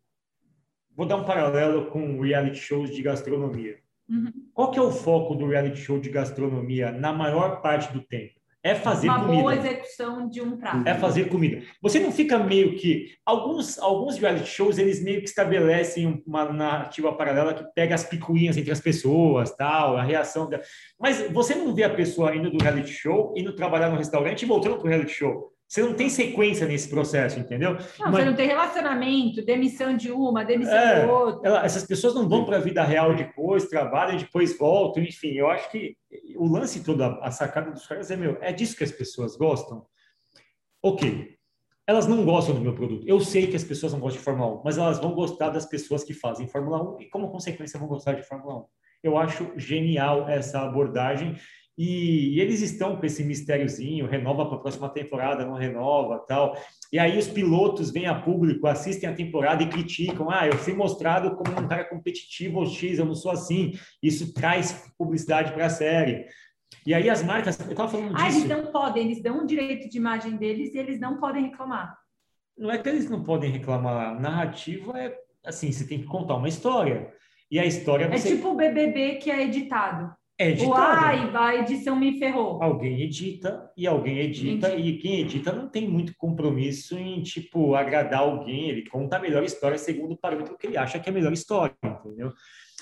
Vou dar um paralelo com reality shows de gastronomia. Uhum. Qual que é o foco do reality show de gastronomia na maior parte do tempo? É fazer uma comida. boa execução de um prato. É fazer comida. Você não fica meio que alguns alguns reality shows eles meio que estabelecem uma narrativa paralela que pega as picuinhas entre as pessoas, tal, a reação da... Mas você não vê a pessoa indo do reality show indo trabalhar no restaurante e voltando para o reality show. Você não tem sequência nesse processo, entendeu? Não, Mas, você não tem relacionamento, demissão de uma, demissão é, de outra. Ela, essas pessoas não vão para a vida real depois, trabalham e depois voltam, enfim. Eu acho que o lance todo, a sacada dos caras é meu, é disso que as pessoas gostam. Ok, elas não gostam do meu produto. Eu sei que as pessoas não gostam de Fórmula 1, mas elas vão gostar das pessoas que fazem Fórmula 1 e, como consequência, vão gostar de Fórmula 1. Eu acho genial essa abordagem E, e, eles estão com esse mistériozinho, renova para a próxima temporada, não renova, tal. E aí os pilotos vêm a público, assistem a temporada e criticam: "Ah, eu fui mostrado como um cara competitivo ou X, eu não sou assim". Isso traz publicidade para a série. E aí as marcas, eu estava falando disso. Ah, eles não podem, eles dão o direito de imagem deles e eles não podem reclamar. Não é que eles não podem reclamar, narrativa é assim, você tem que contar uma história. E a história é você... É tipo o BBB que é editado. É editado. Uai, a edição me ferrou. Alguém edita e alguém edita Entendi. e quem edita não tem muito compromisso em tipo agradar alguém. Ele conta a melhor história segundo o parâmetro que ele acha que é a melhor história, entendeu?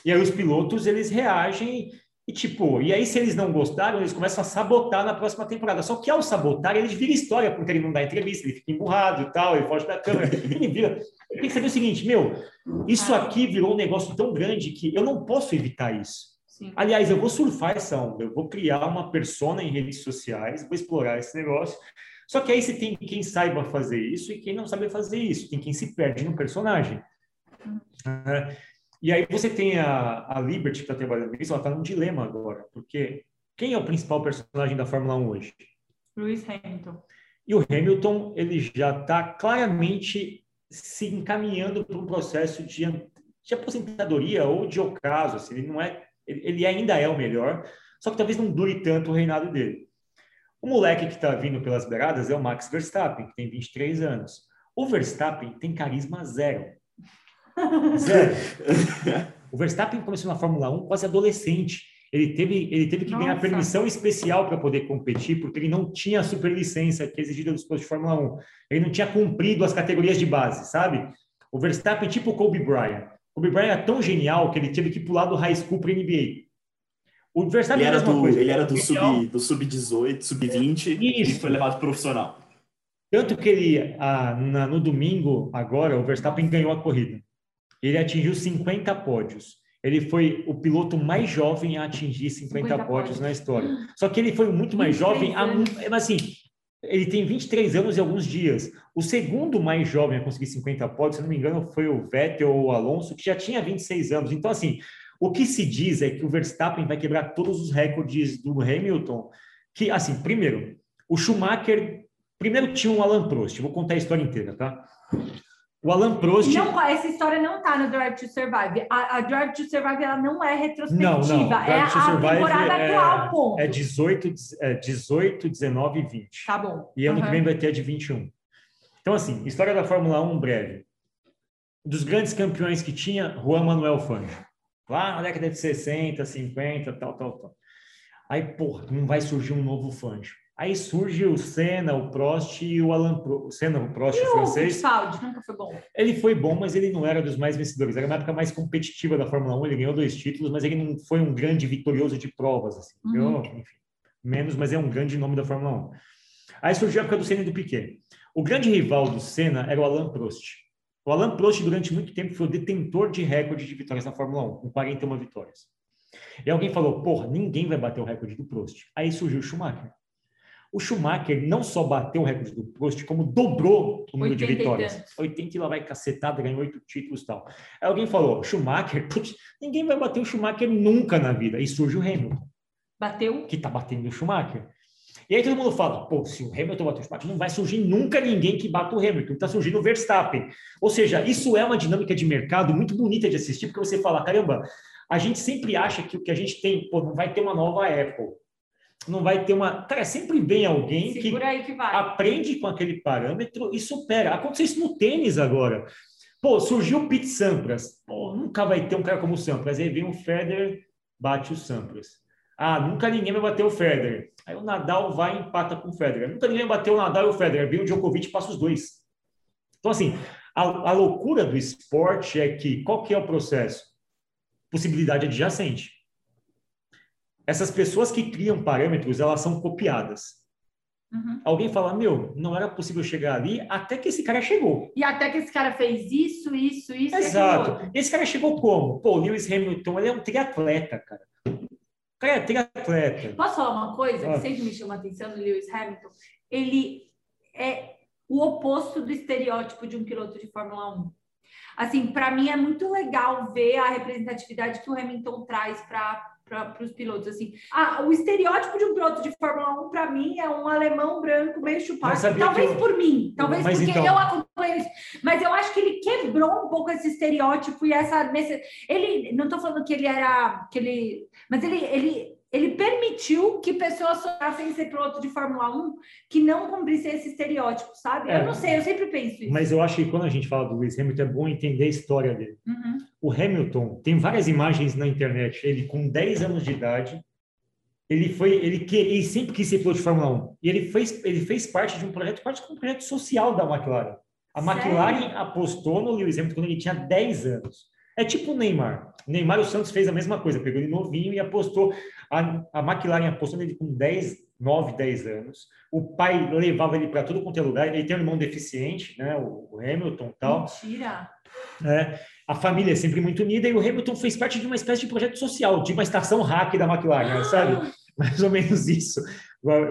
E aí os pilotos eles reagem e tipo, e aí se eles não gostaram, eles começam a sabotar na próxima temporada. Só que ao sabotar, eles viram história, porque ele não dá entrevista, ele fica emburrado e tal, ele foge da câmera, ele vira. Tem que saber o seguinte, meu, isso aqui virou um negócio tão grande que eu não posso evitar isso. Sim. Aliás, eu vou surfar essa onda, eu vou criar uma persona em redes sociais, vou explorar esse negócio. Só que aí você tem quem saiba fazer isso e quem não sabe fazer isso, tem quem se perde no personagem. Uhum. E aí você tem a, a Liberty que está trabalhando nisso, ela está num dilema agora, porque quem é o principal personagem da Fórmula 1 hoje? Lewis Hamilton. E o Hamilton, ele já está claramente se encaminhando para um processo de, de aposentadoria ou de ocaso, assim, ele não é, ele, ainda é o melhor, só que talvez não dure tanto o reinado dele. O moleque que está vindo pelas beiradas é o Max Verstappen, que tem 23 anos. O Verstappen tem carisma zero. Zero. o Verstappen começou na Fórmula 1 quase adolescente. Ele teve, ele teve que Nossa. ganhar permissão especial para poder competir, porque ele não tinha a superlicença que é exigida dos postos de Fórmula 1. Ele não tinha cumprido as categorias de base, sabe? O Verstappen, tipo o Kobe Bryant. O Kobe Bryant é tão genial que ele teve que pular do high school para NBA. O Verstappen ele era do, coisa. Ele era do sub-18, sub sub-20 e foi levado profissional. Tanto que ele, ah, na, no domingo, agora, o Verstappen ganhou a corrida. Ele atingiu 50 pódios. Ele foi o piloto mais jovem a atingir 50, 50 pódios na história. Só que ele foi muito mais jovem, a, mas assim, ele tem 23 anos e alguns dias. O segundo mais jovem a conseguir 50 pódios, se não me engano, foi o Vettel ou o Alonso, que já tinha 26 anos. Então, assim, o que se diz é que o Verstappen vai quebrar todos os recordes do Hamilton. Que, assim, primeiro, o Schumacher. Primeiro tinha um Alan Prost, vou contar a história inteira, tá? O Alan Prost. Não, essa história não está no Drive to Survive. A, a, Drive to Survive ela não é retrospectiva. Não, não. é a temporada é, atual, ponto. É 18, é 18, 19 e 20. Tá bom. E ano uhum. que vem vai ter a de 21. Então, assim, história da Fórmula 1 breve. Dos grandes campeões que tinha, Juan Manuel Fangio. Lá na década de 60, 50, tal, tal, tal. Aí, porra, não vai surgir um novo Fangio. Aí surge o Senna, o Prost e o Alan Prost. O Senna, o Prost, e o francês. O nunca foi bom. Ele foi bom, mas ele não era dos mais vencedores. Era uma época mais competitiva da Fórmula 1. Ele ganhou dois títulos, mas ele não foi um grande vitorioso de provas. Assim. Uhum. enfim, menos, mas é um grande nome da Fórmula 1. Aí surgiu a época do Senna e do Piquet. O grande rival do Senna era o Alan Prost. O Alan Prost, durante muito tempo, foi o detentor de recorde de vitórias na Fórmula 1, com 41 vitórias. E alguém falou, porra, ninguém vai bater o recorde do Prost. Aí surgiu o Schumacher. O Schumacher não só bateu o recorde do Prost, como dobrou o número de vitórias. 80 e lá vai cacetada, ganhou oito títulos e tal. Aí alguém falou, Schumacher, putz, ninguém vai bater o Schumacher nunca na vida. E surge o Hamilton. Bateu? Que tá batendo o Schumacher. E aí todo mundo fala, pô, se o Hamilton bater o Schumacher, não vai surgir nunca ninguém que bata o Hamilton, está surgindo o Verstappen. Ou seja, isso é uma dinâmica de mercado muito bonita de assistir, porque você fala, caramba, a gente sempre acha que o que a gente tem, pô, não vai ter uma nova Apple não vai ter uma. Cara, sempre vem alguém que, que aprende com aquele parâmetro e supera. Aconteceu isso no tênis agora. Pô, surgiu o Pete Sampras. Pô, nunca vai ter um cara como o Sampras. Aí vem o Federer, bate o Sampras. Ah, nunca ninguém vai bater o Federer. Aí o Nadal vai e empata com o Federer. Nunca ninguém vai bater o Nadal e o Federer. Vem o Djokovic e passa os dois. Então, assim, a, a loucura do esporte é que qual que é o processo? Possibilidade adjacente essas pessoas que criam parâmetros, elas são copiadas. Uhum. Alguém fala, meu, não era possível chegar ali até que esse cara chegou. E até que esse cara fez isso, isso, isso. Exato. Esse cara chegou como? Pô, Lewis Hamilton, ele é um triatleta, cara. O cara é triatleta. Posso falar uma coisa ah. que sempre me chama a atenção no Lewis Hamilton? Ele é o oposto do estereótipo de um piloto de Fórmula 1. Assim, para mim é muito legal ver a representatividade que o Hamilton traz para para os pilotos. Assim, ah, o estereótipo de um piloto de Fórmula 1, para mim, é um alemão branco meio chupado. Talvez eu... por mim, talvez mas porque então... eu acompanho isso. Mas eu acho que ele quebrou um pouco esse estereótipo e essa. Ele, não estou falando que ele era. Que ele, mas ele, ele ele permitiu que pessoas sonhassem ser piloto de Fórmula 1 que não cumprissem esse estereótipo, sabe? É, eu não sei, eu sempre penso isso. Mas eu acho que quando a gente fala do Lewis Hamilton, é bom entender a história dele. Uhum. O Hamilton, tem várias imagens na internet, ele com 10 anos de idade, ele foi, ele, que, ele sempre quis ser piloto de Fórmula 1. E ele fez, ele fez parte de um projeto, de um projeto social da McLaren. A Sério? McLaren apostou no Lewis Hamilton quando ele tinha 10 anos. É tipo o Neymar. O Neymar, o Santos fez a mesma coisa, pegou ele novinho e apostou. A, a McLaren apostou nele com 10, 9, 10 anos. O pai levava ele para tudo quanto é lugar. Ele tem um irmão deficiente, né? O, o Hamilton e tal. Mentira! É, a família é sempre muito unida e o Hamilton fez parte de uma espécie de projeto social, de uma estação hack da McLaren, ah! sabe? Mais ou menos isso.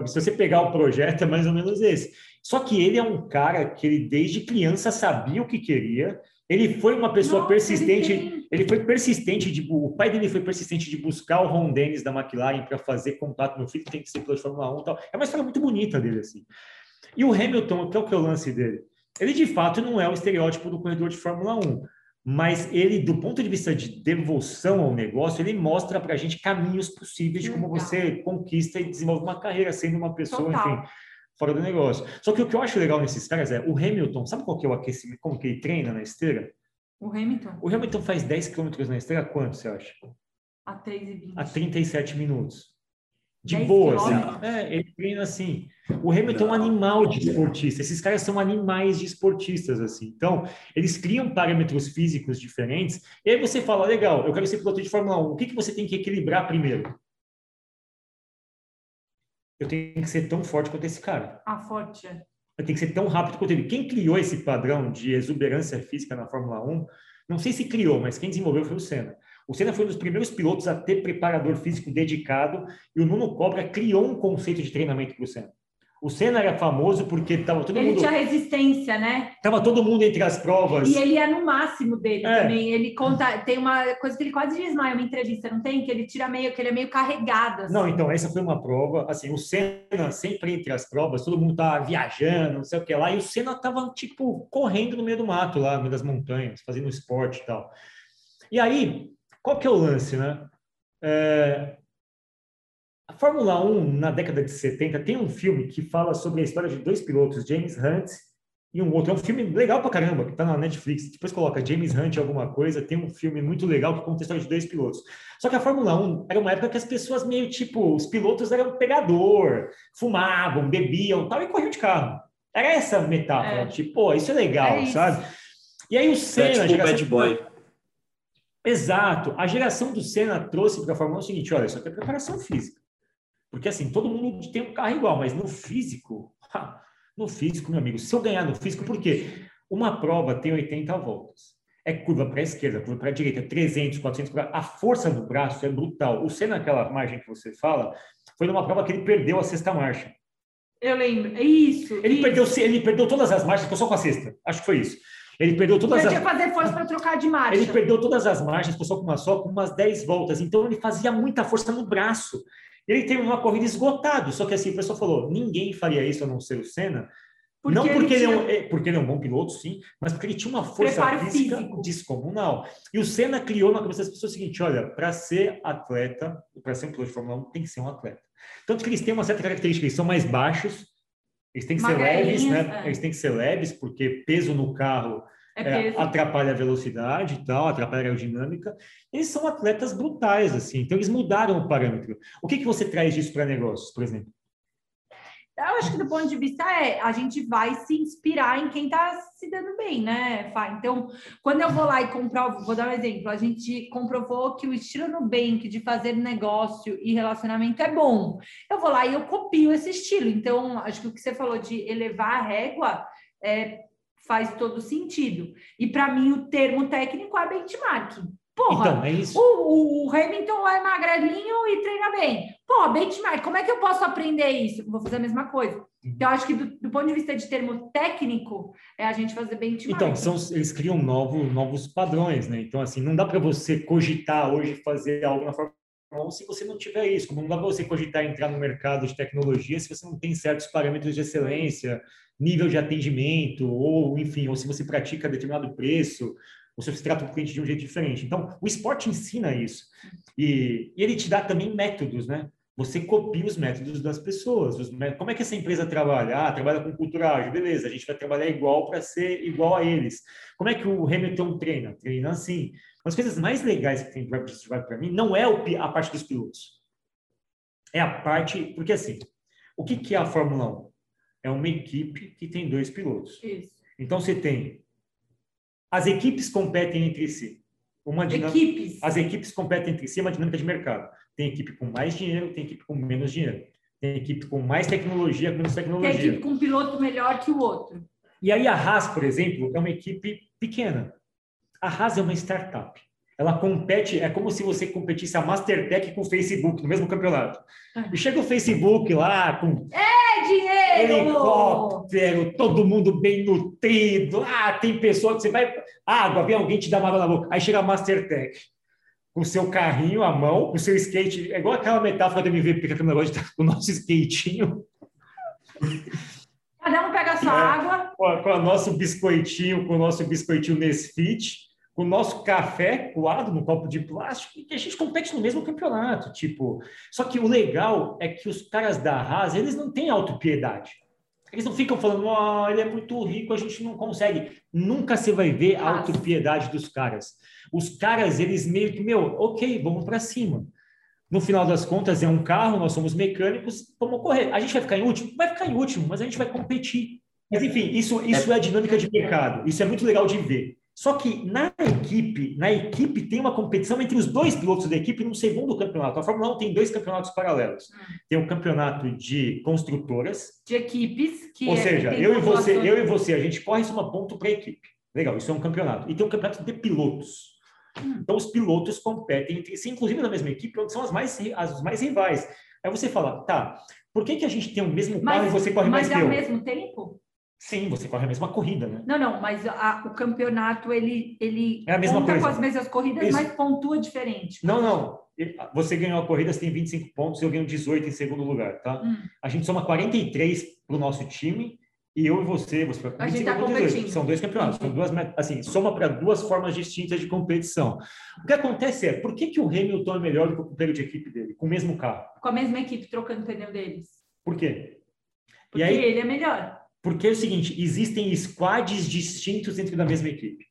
Se você pegar o projeto, é mais ou menos esse. Só que ele é um cara que ele desde criança sabia o que queria ele foi uma pessoa Nossa, persistente, ele, ele, foi persistente, de, o pai dele foi persistente de buscar o Ron Dennis da McLaren para fazer contato. Meu filho tem que ser piloto de Fórmula 1 tal. É uma história muito bonita dele, assim. E o Hamilton, qual que é o lance dele? Ele, de fato, não é o estereótipo do corredor de Fórmula 1, mas ele, do ponto de vista de devoção ao negócio, ele mostra para a gente caminhos possíveis de como você conquista e desenvolve uma carreira sendo uma pessoa, Total. enfim fora do negócio. Só que o que eu acho legal nesses caras é o Hamilton, sabe qual que é o aquecimento, como que ele treina na esteira? O Hamilton? O Hamilton faz 10 km na esteira, quanto você acha? A 3,20. A 37 minutos. De boa, assim. É, ele treina assim. O Hamilton é um animal de esportista. Esses caras são animais de esportistas, assim. Então, eles criam parâmetros físicos diferentes. E aí você fala, legal, eu quero ser piloto de Fórmula 1. O que, que você tem que equilibrar primeiro? Eu tenho que ser tão forte quanto esse cara. Ah, forte. É. Eu tenho que ser tão rápido quanto ele. Quem criou esse padrão de exuberância física na Fórmula 1, não sei se criou, mas quem desenvolveu foi o Senna. O Senna foi um dos primeiros pilotos a ter preparador físico dedicado e o Nuno Cobra criou um conceito de treinamento para o Senna. O Senna era famoso porque estava todo ele mundo. Ele tinha resistência, né? Tava todo mundo entre as provas. E ele é no máximo dele é. também. Ele conta, tem uma coisa que ele quase desmaia uma entrevista, não tem? Que ele tira meio, que ele é meio carregado. Assim. Não, então essa foi uma prova. Assim, o Senna sempre entre as provas, todo mundo tá viajando, não sei o que lá, e o Senna tava tipo correndo no meio do mato lá, no meio das montanhas, fazendo esporte e tal. E aí, qual que é o lance, né? É, a Fórmula 1, na década de 70, tem um filme que fala sobre a história de dois pilotos, James Hunt e um outro. É um filme legal pra caramba, que tá na Netflix. Depois coloca James Hunt alguma coisa, tem um filme muito legal que conta a história de dois pilotos. Só que a Fórmula 1 era uma época que as pessoas meio tipo, os pilotos eram pegador, fumavam, bebiam tal, e corriam de carro. Era essa metáfora, é. tipo, pô, isso é legal, é isso. sabe? E aí o Senna... É tipo bad boy. Exato. A geração do Senna trouxe para a Fórmula 1 o seguinte, olha, isso aqui é preparação física. Porque assim, todo mundo tem um carro igual, mas no físico, no físico, meu amigo, se eu ganhar no físico, por quê? Uma prova tem 80 voltas. É curva para a esquerda, curva para a direita, 300, 400, a força do braço é brutal. O Senna, naquela margem que você fala, foi numa prova que ele perdeu a sexta marcha. Eu lembro, é isso. Ele, isso. Perdeu, ele perdeu todas as marchas, ficou só com a sexta. Acho que foi isso. Ele perdeu todas ele as. Fazer força para trocar de marcha. Ele perdeu todas as marchas, ficou só com uma só, com umas 10 voltas. Então ele fazia muita força no braço. Ele teve uma corrida esgotado, só que assim, o pessoal falou, ninguém faria isso a não ser o Senna, porque não porque ele, tinha... ele, é um, porque ele é um bom piloto, sim, mas porque ele tinha uma força Preparo física físico. descomunal. E o Senna criou na cabeça das pessoas o seguinte: olha, para ser atleta, para ser um piloto de Fórmula 1, tem que ser um atleta. Tanto que eles têm uma certa característica, eles são mais baixos, eles têm que ser leves, né? É. Eles têm que ser leves, porque peso no carro é, é, atrapalha a velocidade e tal, atrapalha a aerodinâmica. Eles são atletas brutais, assim, então eles mudaram o parâmetro. O que, que você traz disso para negócios, por exemplo? Eu acho que do ponto de vista é a gente vai se inspirar em quem está se dando bem, né, Fá? Então, quando eu vou lá e comprovo, vou dar um exemplo, a gente comprovou que o estilo Nubank de fazer negócio e relacionamento é bom. Eu vou lá e eu copio esse estilo. Então, acho que o que você falou de elevar a régua é, faz todo sentido. E para mim, o termo técnico é benchmarking. Porra, então, é isso. O, o Hamilton é magrelinho e treina bem. Pô, benchmark, como é que eu posso aprender isso? Vou fazer a mesma coisa. Então, eu acho que do, do, ponto de vista de termo técnico, é a gente fazer benchmark. Então, são, eles criam novos, novos padrões, né? Então, assim, não dá para você cogitar hoje fazer algo na Fórmula 1 se você não tiver isso. Como não dá para você cogitar entrar no mercado de tecnologia se você não tem certos parâmetros de excelência, nível de atendimento, ou enfim, ou se você pratica determinado preço, ou se você trata o cliente de um jeito diferente. Então, o esporte ensina isso. E, e ele te dá também métodos, né? Você copia os métodos das pessoas. Métodos. Como é que essa empresa trabalha? Ah, trabalha com cultura ágil. Beleza, a gente vai trabalhar igual para ser igual a eles. Como é que o Hamilton treina? Treina assim. Uma das coisas mais legais que tem do Drive para mim não é a parte dos pilotos. É a parte... Porque, assim, o que, que é a Fórmula 1? É uma equipe que tem dois pilotos. Isso. Então, você tem... As equipes competem entre si. Uma dinâmica... Equipes. As equipes competem entre si, é uma dinâmica de mercado. Tem equipe com mais dinheiro, tem equipe com menos dinheiro. Tem equipe com mais tecnologia, com menos Tem tecnologia. equipe com um piloto melhor que o outro. E aí a Haas, por exemplo, é uma equipe pequena. A Haas é uma startup. Ela compete, é como se você competisse a Mastertech com o Facebook no mesmo campeonato. E chega o Facebook lá com É dinheiro! helicóptero, todo mundo bem nutrido. Ah, tem pessoa que você vai. Água, vem alguém te dá uma água na boca. Aí chega a Mastertech com o seu carrinho à mão, com o seu skate. É igual aquela metáfora do MVP, que é aquele negócio de o nosso skatinho, Cada um pega a sua É. água. com, a- com o nosso biscoitinho, com o nosso biscoitinho Nesfit, com o nosso café coado no copo de plástico, e que a gente compete no mesmo campeonato. Tipo, só que o legal é que os caras da Haas, eles não têm autopiedade. Eles não ficam falando, oh, ele é muito rico, a gente não consegue. Nunca você vai ver a autopiedade dos caras. Os caras, eles meio que, meu, ok, vamos para cima. No final das contas, é um carro, nós somos mecânicos, vamos correr. A gente vai ficar em último? Vai ficar em último, mas a gente vai competir. Mas, enfim, isso, isso é a dinâmica de mercado. Isso é muito legal de ver. Só que na equipe, na equipe tem uma competição entre os dois pilotos da equipe no segundo campeonato. A Fórmula 1 tem dois campeonatos paralelos. Tem o campeonato de construtoras, De equipes que ou é- seja, eu e você, eu e você, a gente corre soma ponto para a equipe. Legal, isso é um campeonato. E tem um campeonato de pilotos. Hum. Então os pilotos competem entre si, inclusive na mesma equipe, onde são as mais as mais rivais. Aí você fala, tá, por que, que a gente tem o mesmo carro e você corre mas mais é que ao eu? mesmo tempo? Sim, você corre a mesma corrida, né? Não, não, mas a- o campeonato ele, ele É a mesma conta coisa. com as mesmas corridas, Isso. mas pontua diferente. Não, não. Você ganhou a corrida, você tem 25 pontos, eu ganho 18 em segundo lugar, tá? Hum. A gente soma 43 para o nosso time e eu e você, você vai com A gente 25 tá eu com 18. competindo. São dois campeonatos, são duas, assim, soma para duas formas distintas de competição. O que acontece é, por que, que o Hamilton é melhor do que o companheiro de equipe dele, com o mesmo carro? Com a mesma equipe trocando o pneu deles. Por quê? Porque aí- ele é melhor. Porque é o seguinte, existem squads distintos dentro da mesma equipe.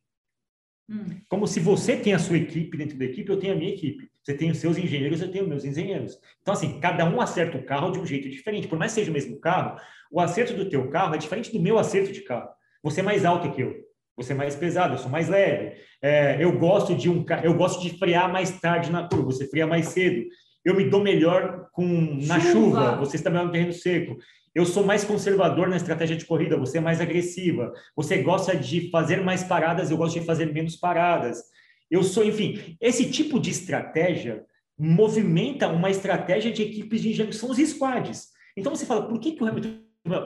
Hum. Como se você tem a sua equipe dentro da equipe, eu tenho a minha equipe. Você tem os seus engenheiros, eu tenho os meus engenheiros. Então, assim, cada um acerta o carro de um jeito diferente. Por mais que seja o mesmo carro, o acerto do teu carro é diferente do meu acerto de carro. Você é mais alto que eu. Você é mais pesado, eu sou mais leve. É, eu gosto de um eu gosto de frear mais tarde na curva, você freia mais cedo. Eu me dou melhor com na Chuva. chuva, você está melhor no terreno seco. Eu sou mais conservador na estratégia de corrida, você é mais agressiva. Você gosta de fazer mais paradas, eu gosto de fazer menos paradas. Eu sou, enfim, esse tipo de estratégia movimenta uma estratégia de equipes de engenharia, que são os squads. Então você fala, por que, que o Hamilton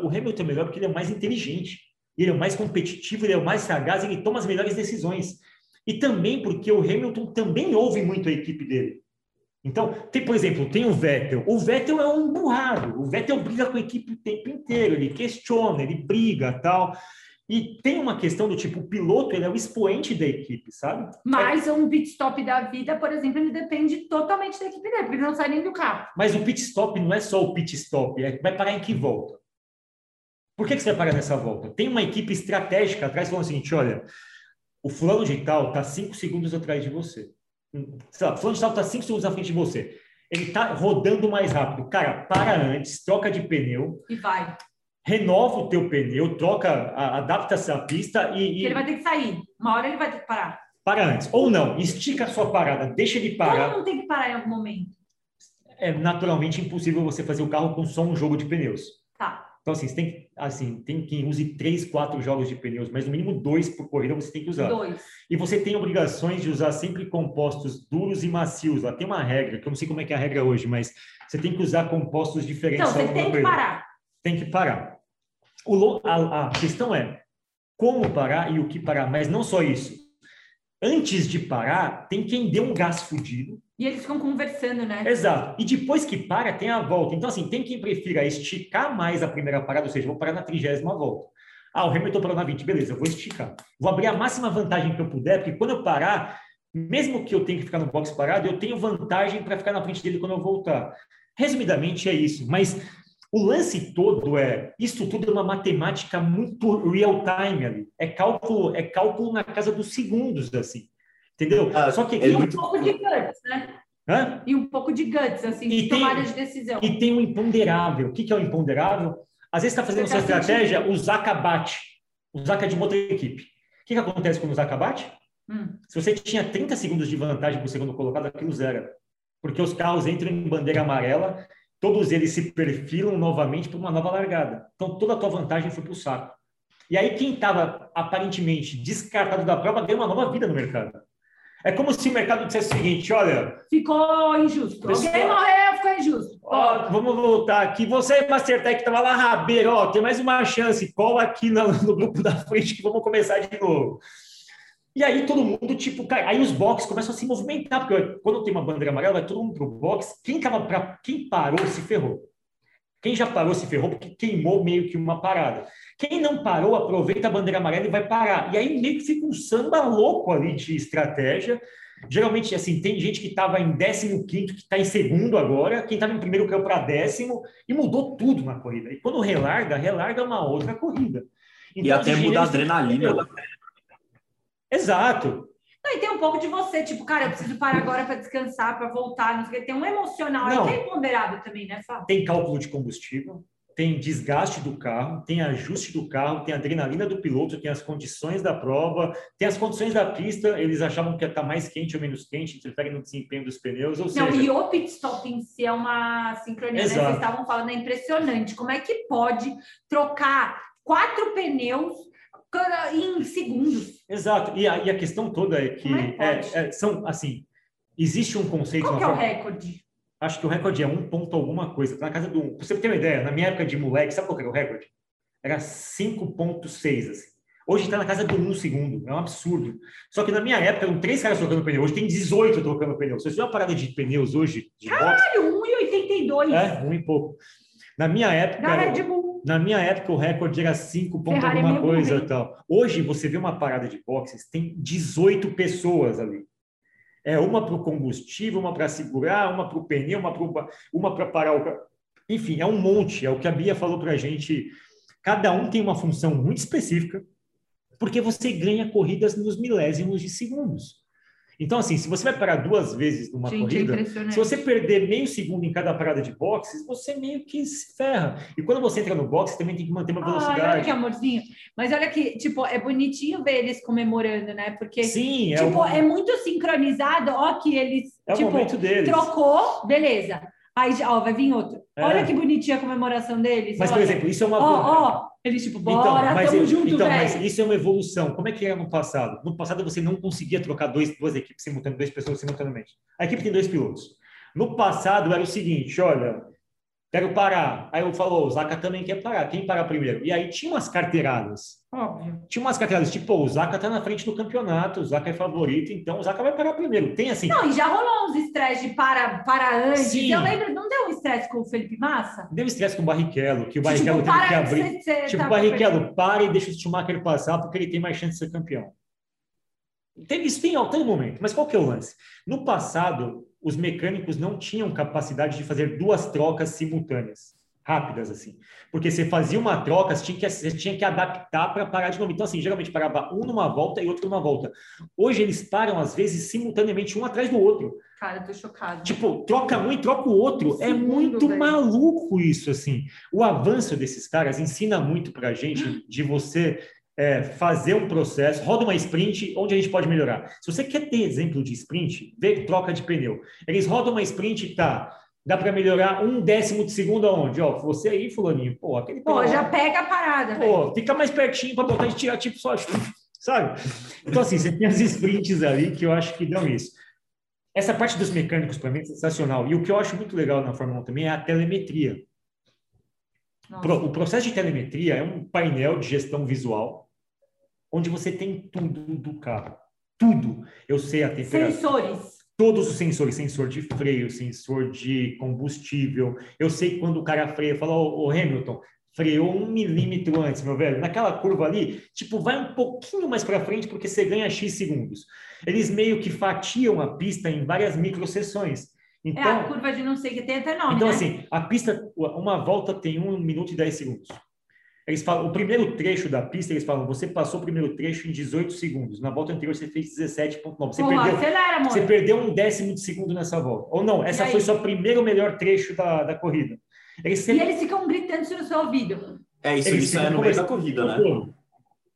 o Hamilton é melhor? Porque ele é mais inteligente, ele é mais competitivo, ele é mais sagaz, ele toma as melhores decisões. E também porque o Hamilton também ouve muito a equipe dele. Então, tem, por exemplo, tem o Vettel. O Vettel é um burrado. O Vettel briga com a equipe o tempo inteiro. Ele questiona, ele briga tal. E tem uma questão do tipo, o piloto ele é o expoente da equipe, sabe? Mas um pit stop da vida, por exemplo, ele depende totalmente da equipe dele, porque ele não sai nem do carro. Mas o pit stop não é só o pit stop, é vai parar em que volta? Por que, que você vai parar nessa volta? Tem uma equipe estratégica atrás falando o seguinte: olha, o fulano de tal está cinco segundos atrás de você. Sei lá, fulano de tal está cinco segundos à frente de você. Ele está rodando mais rápido. Cara, para antes, troca de pneu, E vai. renova o teu pneu, troca, a- adapta-se à pista e, e ele vai ter que sair. Uma hora ele vai ter que parar. para antes. Ou não, estica a sua parada, deixa ele parar. Todo mundo tem que parar em algum momento. É naturalmente impossível você fazer o carro com só um jogo de pneus. Tá. Então, assim, você tem, assim, tem quem use três, quatro jogos de pneus, mas no mínimo dois por corrida você tem que usar. Dois. E você tem obrigações de usar sempre compostos duros e macios. Lá tem uma regra, que eu não sei como é que é a regra hoje, mas você tem que usar compostos diferentes. Então, você tem que parar. Tem que parar. O a, a questão é como parar e o que parar, mas não só isso. Antes de parar, tem quem dê um gás fudido E eles ficam conversando, né? Exato. E depois que para, tem a volta. Então, assim, tem quem prefira esticar mais a primeira parada, ou seja, vou parar na trigésima volta. Ah, o Hamilton parou na 20, beleza, eu vou esticar. Vou abrir a máxima vantagem que eu puder, porque quando eu parar, mesmo que eu tenha que ficar no box parado, eu tenho vantagem para ficar na frente dele quando eu voltar. Resumidamente é isso, mas o lance todo é, isso tudo é uma matemática muito real time ali. É cálculo, é cálculo na casa dos segundos, assim. Entendeu? Ah, Só que aqui é muito... um pouco de guts, né? Hã? E um pouco de guts, assim, e de tem, tomada de decisão. E tem um imponderável. O que, que é o imponderável? Às vezes está fazendo sua estratégia, o Zaka bate. O Zaka é de uma outra equipe. O que, que acontece quando o Zaka bate? Hum. Se você tinha 30 segundos de vantagem para o segundo colocado, aquilo zera. Porque os carros entram em bandeira amarela, todos eles se perfilam novamente para uma nova largada. Então, toda a tua vantagem foi para o saco. E aí, quem estava aparentemente descartado da prova ganhou uma nova vida no mercado. É como se o mercado dissesse o seguinte: olha. Ficou injusto. Pessoal, Alguém morreu, ficou injusto. Ó, vamos voltar aqui. Você, Mastertech, estava lá rabeiro, ó, tem mais uma chance. Cola aqui no, no, grupo da frente que vamos começar de novo. E aí todo mundo, tipo, cai. Aí os boxes começam a se movimentar, porque quando tem uma bandeira amarela, vai todo mundo pro box. Quem, tava pra, quem parou se ferrou. Quem já parou se ferrou porque queimou meio que uma parada. Quem não parou, aproveita a bandeira amarela e vai parar. E aí meio que fica um samba louco ali de estratégia. Geralmente, assim, tem gente que estava em 15 que está em segundo agora, quem estava em primeiro caiu para décimo e mudou tudo na corrida. E quando relarga, relarga uma outra corrida. Então, e até muda a adrenalina. Exato. Não, e tem um pouco de você, tipo, cara, eu preciso parar agora para descansar, para voltar. Não sei, tem um emocional não. aí que é imponderável também, né, Fábio? Tem cálculo de combustível, tem desgaste do carro, tem ajuste do carro, tem adrenalina do piloto, tem as condições da prova, tem as condições da pista. Eles achavam que ia estar mais quente ou menos quente, interfere no desempenho dos pneus. Ou Não, seja... e o pit stop em si é uma sincronia, né? Vocês estavam falando, é impressionante. Como é que pode trocar quatro pneus em segundos. Exato. E a, e a questão toda é que é é, é, são assim, existe um conceito. Qual que é o recorde? Acho que o recorde é um ponto alguma coisa. Na casa do. Pra você ter uma ideia, na minha época de moleque, sabe qual era o recorde? Era 5,6. Assim. Hoje está na casa do 1 segundo. É um absurdo. Só que na minha época eram três caras trocando pneu. Hoje tem 18 trocando pneu. Você tiver uma parada de pneus hoje. De Caralho, 1,82. É, um e pouco. Na minha época. Na Red Bull na minha época, o recorde era 5 pontos alguma é coisa e tal. Hoje, você vê uma parada de boxes, tem 18 pessoas ali. É uma para o combustível, uma para segurar, uma para o pneu, uma para uma para parar o Enfim, é um monte. É o que a Bia falou para a gente. Cada um tem uma função muito específica, porque você ganha corridas nos milésimos de segundos. Então, assim, se você vai parar duas vezes numa Gente, corrida, é se você perder meio segundo em cada parada de boxes, você meio que se ferra. E quando você entra no boxe, também tem que manter uma velocidade. Ai, olha que amorzinho. Mas olha que, tipo, é bonitinho ver eles comemorando, né? Porque, Sim, é tipo, é muito sincronizado, ó, que eles, é tipo, trocou, beleza. Aí, ó, vai vir outro. É. Olha que bonitinha a comemoração deles. Mas, olha. por exemplo, isso é uma... Ó, ó, eles, tipo, bora, então, mas, tamo junto, Então, véio. mas isso é uma evolução. Como é que era no passado? No passado, você não conseguia trocar dois, duas equipes simultaneamente, duas pessoas simultaneamente. A equipe tem dois pilotos. No passado, era o seguinte, olha, quero parar. Aí eu falo, o Zaca também quer parar. Quem parar primeiro? E aí tinha umas carteiradas. Óbvio. Tinha umas carteiradas, tipo, o Zaca tá na frente do campeonato, o Zaca é favorito, então o Zaca vai parar primeiro. Tem assim. Não, e já rolou uns estresse de para, para antes. Sim. Eu lembro, não deu um estresse com o Felipe Massa? Deu estresse com o Barrichello, que o Barrichello tipo, teve que abrir. Você, tipo, tá Barrichello, para e deixa o Schumacher passar, porque ele tem mais chance de ser campeão. Tem, isso tem em todo momento, mas qual que é o lance? No passado, os mecânicos não tinham capacidade de fazer duas trocas simultâneas rápidas, assim. Porque você fazia uma troca, você tinha que, você tinha que adaptar para parar de novo. Então, assim, geralmente parava um numa volta e outro numa volta. Hoje eles param, às vezes, simultaneamente, um atrás do outro. Cara, eu tô chocado. Tipo, troca um e troca o outro. é muito maluco isso, assim. O avanço desses caras ensina muito pra gente de você é, fazer um processo, roda uma sprint, onde a gente pode melhorar. Se você quer ter exemplo de sprint, vê troca de pneu. Eles rodam uma sprint, tá Dá para melhorar um décimo de segundo aonde? Ó, você aí, fulaninho, pô, aquele... Pô, já pega a parada, Pô, véio. fica mais pertinho para botar e tirar, tipo, só... Sabe? Então, assim, você tem as sprints ali que eu acho que dão isso. Essa parte dos mecânicos, para mim, é sensacional. E o que eu acho muito legal na Fórmula 1 também é a telemetria. Nossa. O processo de telemetria é um painel de gestão visual onde você tem tudo do carro. Tudo. Eu sei a temperatura. Sensores todos os sensores, sensor de freio, sensor de combustível. Eu sei quando o cara freia, fala, ô, ô Hamilton, freou um milímetro antes, meu velho. Naquela curva ali, tipo, vai um pouquinho mais para frente porque você ganha X segundos. Eles meio que fatiam a pista em várias microseções. Então, é a curva de não sei que tem até nome, Então, né? assim, a pista, uma volta tem um minuto e 10 segundos. Eles falam, o primeiro trecho da pista, eles falam, você passou o primeiro trecho em 18 segundos. Na volta anterior você fez 17,9. Você, Porra, perdeu, acelera, amor. você perdeu um décimo de segundo nessa volta. Ou não, essa E foi o primeiro melhor trecho da, da corrida. Eles E sempre eles ficam gritando isso no seu ouvido. É, isso, Eles isso é no meio da conversando corrida, né?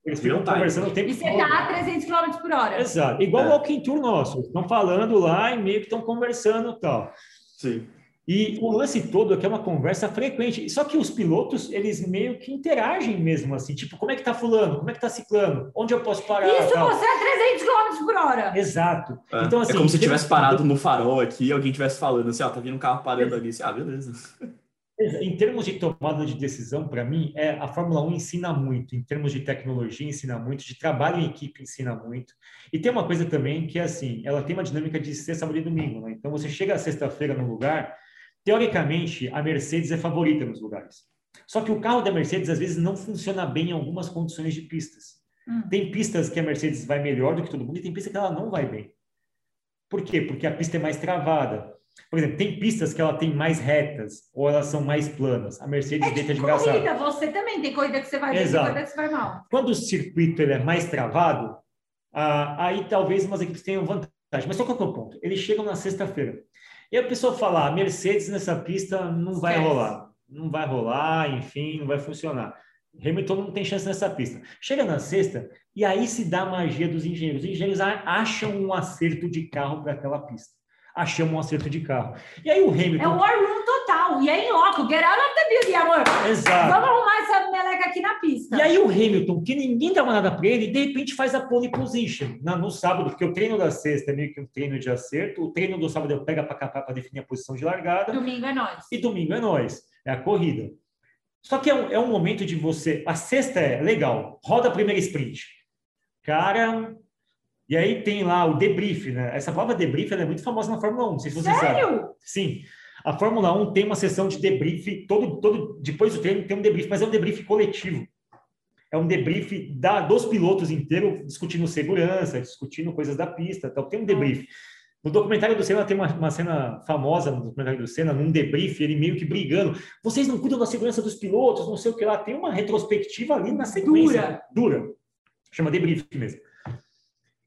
Eles ficam Real time. conversando o tempo E você todo. tá a 300 km por hora. Exato. Igual É. o Walking Tour nosso. Estão falando lá e meio que estão conversando e tal. Sim. E o lance todo é que é uma conversa frequente. Só que os pilotos, eles meio que interagem mesmo, assim. Tipo, como é que tá fulano? Como é que tá ciclano? Onde eu posso parar? Isso Tal. você é 300 km por hora. Exato. É, Então, assim, é como se tivesse parado no farol aqui e alguém tivesse falando assim, ó, tá vindo um carro parando ali. Assim, ah, beleza. Em termos de tomada de decisão, para mim, é, a Fórmula 1 ensina muito. Em termos de tecnologia, ensina muito. De trabalho em equipe, ensina muito. E tem uma coisa também que é assim, ela tem uma dinâmica de sexta, sábado e domingo. Né? Então, você chega sexta-feira no lugar, teoricamente, a Mercedes é favorita nos lugares. Só que o carro da Mercedes, às vezes, não funciona bem em algumas condições de pistas. Hum. Tem pistas que a Mercedes vai melhor do que todo mundo e tem pista que ela não vai bem. Por quê? Porque a pista é mais travada. Por exemplo, tem pistas que ela tem mais retas ou elas são mais planas. A Mercedes É deita de corrida, você também tem corrida que você vai bem, Exato. corrida que você vai mal. Quando o circuito ele é mais travado, ah, aí talvez umas equipes tenham vantagem. Mas só qual é o ponto? Eles chegam na sexta-feira. E a pessoa fala, "Ah, Mercedes nessa pista não vai Esquece. rolar. Não vai rolar, enfim, não vai funcionar. Hamilton não tem chance nessa pista. Chega na sexta e aí se dá a magia dos engenheiros. Os engenheiros acham um acerto de carro para aquela pista. Acham um acerto de carro. E aí o É Hamilton... o war room total. E é em. Get out of the building, amor. Exato. Vamos arrumar essa meleca aqui na pista. E aí o Hamilton, que ninguém dava nada para ele, de repente faz a pole position na- no sábado, porque o treino da sexta é meio que um treino de acerto, o treino do sábado é pega para capar para definir a posição de largada, Domingo é nós. e domingo é nós, é a corrida. Só que é um, é um momento de você. A sexta é legal, roda a primeira sprint. Cara. E aí tem lá o debrief, né? Essa palavra debrief é muito famosa na Fórmula 1, não sei se. Sério? Sim. A Fórmula 1 tem uma sessão de debrief, todo, todo, depois do treino tem um debrief, mas é um debrief coletivo. É um debrief da, dos pilotos inteiros, discutindo segurança, discutindo coisas da pista, tal. tem um debrief. No documentário do Senna tem uma, uma cena famosa no documentário do Senna, num debrief, ele meio que brigando. Vocês não cuidam da segurança dos pilotos, não sei o que lá. Tem uma retrospectiva ali na sequência. Dura. Chama debrief mesmo.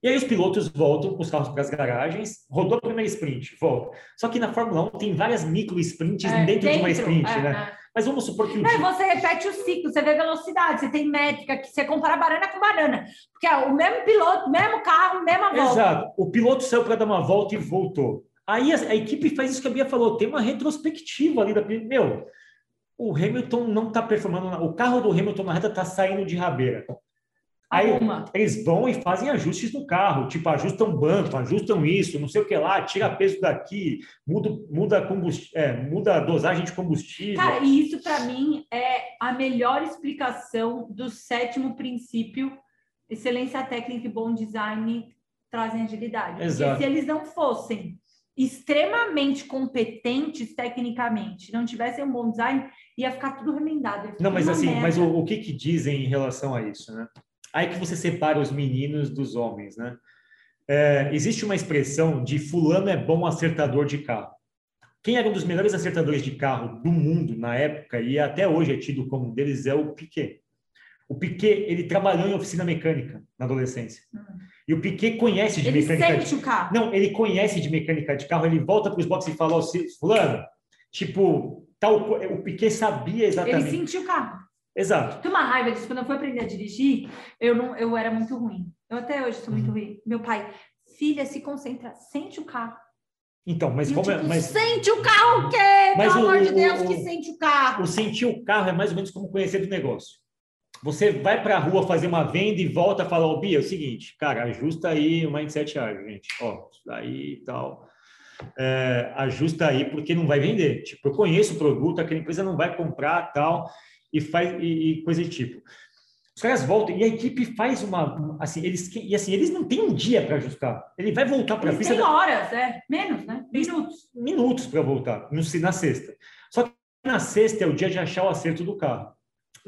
E aí os pilotos voltam com os carros para as garagens, rodou a primeira sprint, volta. Só que na Fórmula 1 tem várias micro sprints É, dentro, de uma sprint, é, né? é. Mas vamos supor que Não, dia- você repete o ciclo, você vê velocidade, você tem métrica, que você compara banana com banana. Porque é o mesmo piloto, mesmo carro, mesma volta. Exato. O piloto saiu para dar uma volta e voltou. Aí a, a equipe faz isso que a Bia falou, tem uma retrospectiva ali da meu. O Hamilton não está performando, o carro do Hamilton na reta está saindo de rabeira. Aí eles vão e fazem ajustes no carro, tipo ajustam banco, ajustam isso, não sei o que lá, tira peso daqui, muda muda combust... é, muda a dosagem de combustível. Cara, e isso para mim é a melhor explicação do sétimo princípio: excelência técnica e bom design trazem agilidade. Exato. Porque se eles não fossem extremamente competentes tecnicamente, não tivessem um bom design, ia ficar tudo remendado. Não, mas assim, merda. mas o, o que que dizem em relação a isso, né? Aí que você separa os meninos dos homens, né? É, existe uma expressão de fulano é bom acertador de carro. Quem era um dos melhores acertadores de carro do mundo na época e até hoje é tido como um deles é o Piquet. O Piquet, ele trabalhou em oficina mecânica na adolescência. E o Piquet conhece de Ele mecânica de sente o carro. não, ele conhece de mecânica de carro, ele volta para os boxes e fala, ó, se- fulano, tipo, tal, o Piquet sabia Ele exatamente. sentiu o carro. Exato. Tem uma raiva disso. Quando eu fui aprender a dirigir, eu, não, eu era muito ruim. Eu até hoje sou Uhum. muito ruim. Meu pai, filha, se concentra, sente o carro. Então, mas E como é, tipo, mas Sente o carro o quê? Mas Pelo o- amor de Deus, o- que sente o carro. o sentir o carro é mais ou menos como conhecer do negócio. Você vai para a rua fazer uma venda e volta a falar, ô Bia, é o seguinte, cara, ajusta aí o mindset ágil, gente. Ó, daí e tal. É, ajusta aí porque não vai vender. Tipo, eu conheço o produto, aquela empresa não vai comprar tal e faz e, e coisa de tipo. Os caras voltam e a equipe faz uma. Assim, eles, e assim, eles não têm um dia para ajustar. Ele vai voltar para a pista. têm horas, é. Menos, né? Minutos. minutos para voltar no, na sexta. Só que na sexta é o dia de achar o acerto do carro.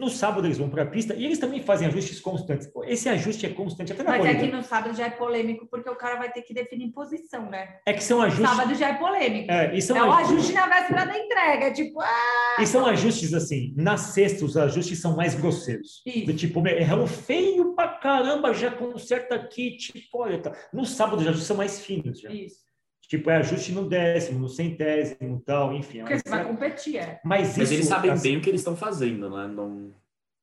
No sábado eles vão para a pista e eles também fazem ajustes constantes. Esse ajuste é constante até na Mas corrida. aqui no sábado já é polêmico, porque o cara vai ter que definir posição, né? É que são ajustes. Sábado já é polêmico. É, e são, É o ajustes, ajuste na véspera da entrega. Tipo, ah, e são ajustes assim. Na sexta, os ajustes são mais grosseiros. Isso. Do tipo, meu, erramos feio pra caramba, já conserta aqui, tipo, olha, tá. No sábado, os ajustes são mais finos. Já. isso. Tipo, é ajuste no décimo, no centésimo e tal, enfim. é Porque você vai competir, é. Mas, Mas isso, eles sabem assim, bem o que eles estão fazendo, né? Não...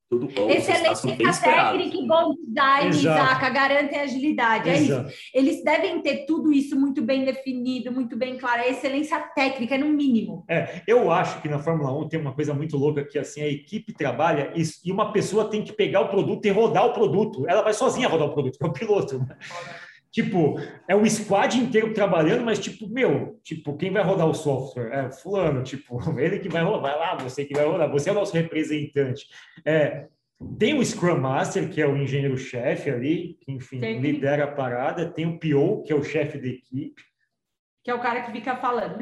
Tudo bom, Excelência esperados. técnica e bom design, Exato. Isaac, garantem agilidade. É isso. Exato. Eles devem ter tudo isso muito bem definido, muito bem claro. É excelência técnica, é no mínimo. É, eu acho que na Fórmula 1 tem uma coisa muito louca que assim a equipe trabalha e, e uma pessoa tem que pegar o produto e rodar o produto. Ela vai sozinha rodar o produto, é o piloto. né? Tipo, é o squad inteiro trabalhando, mas tipo, meu, tipo, quem vai rodar o software? É fulano, tipo, ele que vai rodar, vai lá, você que vai rodar, você é o nosso representante. É, tem o Scrum Master, que é o engenheiro-chefe ali, que, enfim, Tem. lidera a parada, tem o PO, que é o chefe da equipe, Que é o cara que fica falando.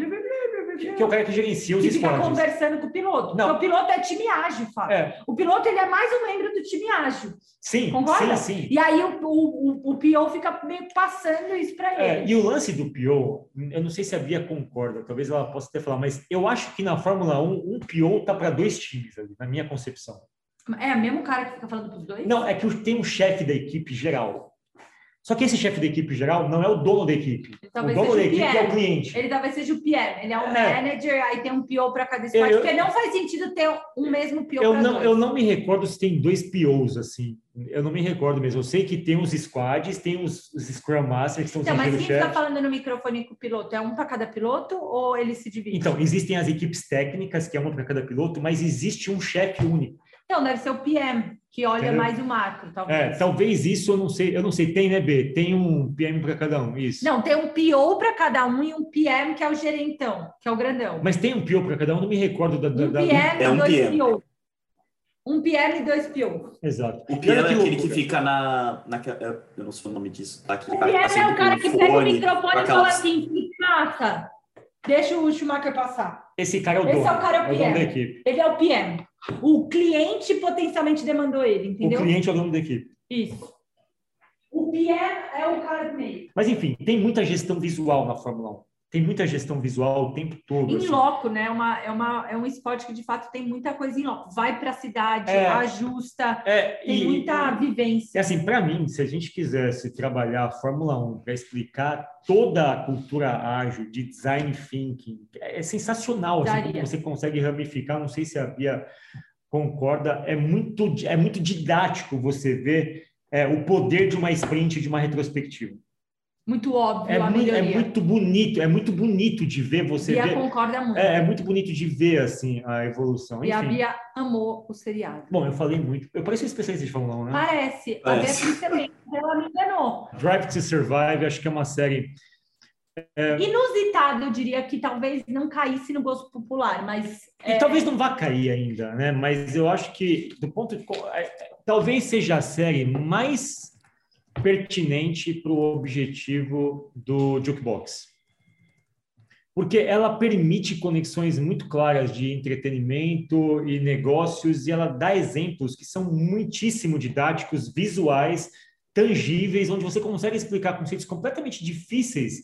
Que é o cara que gerencia os que fica conversando com o piloto. Não. Porque o piloto é time ágil, Fábio. É, O piloto ele é mais um membro do time ágil. sim, Concorda? sim, sim. E aí o, o, o, PO fica meio passando isso para É, ele. e o lance do PO, eu não sei se a Bia concorda, talvez ela possa até falar, mas eu acho que na Fórmula 1, um PO tá para dois times ali, na minha concepção. É o mesmo cara que fica falando para os dois? Não, é que tem um chefe da equipe geral. Só que esse chefe da equipe geral não é o dono da equipe. O dono da equipe é o cliente. Ele talvez seja o PM, ele é o É. manager, aí tem um PO para cada squad, Eu- porque não faz sentido ter um mesmo PO Eu para não, dois. eu não me recordo se tem dois POs assim. Eu não me recordo mesmo. Eu sei que tem os squads, tem os, os Scrum Masters, que são os Então, mas quem está falando no microfone com o piloto? É um para cada piloto ou ele se divide? Então, existem as equipes técnicas, que é uma para cada piloto, mas existe um chefe único. Então, deve ser o PM, que olha Entendeu? mais o macro, talvez. É, talvez isso eu não sei, eu não sei, tem, né, B? Tem um PM para cada um, isso. Não, tem um PO para cada um e um PM, que é o gerentão, que é o grandão. Mas tem um PO para cada um, não me recordo da. da, um da- PM É e um dois PM. PO. Um PM e dois PO. Exato. O piano olha é aquele que fica na, naquela. Eu não sei o nome disso. Tá? Aquele O PM é o cara que pega o fone, microfone e fala assim, "Que passa. Deixa o Schumacher passar. Esse cara é o Esse dono. é o cara, é o é o dono da equipe. Ele é o PM. O cliente potencialmente demandou ele, entendeu? O cliente é o dono da equipe. Isso. O PM é o cara do meio. Mas enfim, tem muita gestão visual na Fórmula 1. Tem muita gestão visual o tempo todo. Em assim. loco, né? Uma, é, uma, é um esporte que de fato tem muita coisa em loco. Vai para a cidade, É. ajusta, É, tem e, muita vivência. assim, para mim, se a gente quisesse trabalhar a Fórmula 1 para explicar toda a cultura ágil de design thinking, é sensacional. Assim, como você consegue ramificar. Não sei se a Bia concorda. É muito, é muito didático você ver é, o poder de uma sprint, de uma retrospectiva. Muito óbvio É, a mui- é muito bonito, é muito bonito de ver você Bia ver. concorda muito. É, é muito bonito de ver assim a evolução. E a. Bia amou o seriado. Bom, eu falei muito. Eu pareço um especialista de Fórmula 1, né? Parece. A Parece. Beatriz também. Ela me enganou. Drive to Survive, acho que é uma série. Inusitado, eu diria que talvez não caísse no gosto popular, mas E é, talvez não vá cair ainda, né? Mas eu acho que, do ponto de. é, é, Talvez seja a série mais pertinente para o objetivo do Jukebox. Porque ela permite conexões muito claras de entretenimento e negócios, e ela dá exemplos que são muitíssimo didáticos, visuais, tangíveis, onde você consegue explicar conceitos completamente difíceis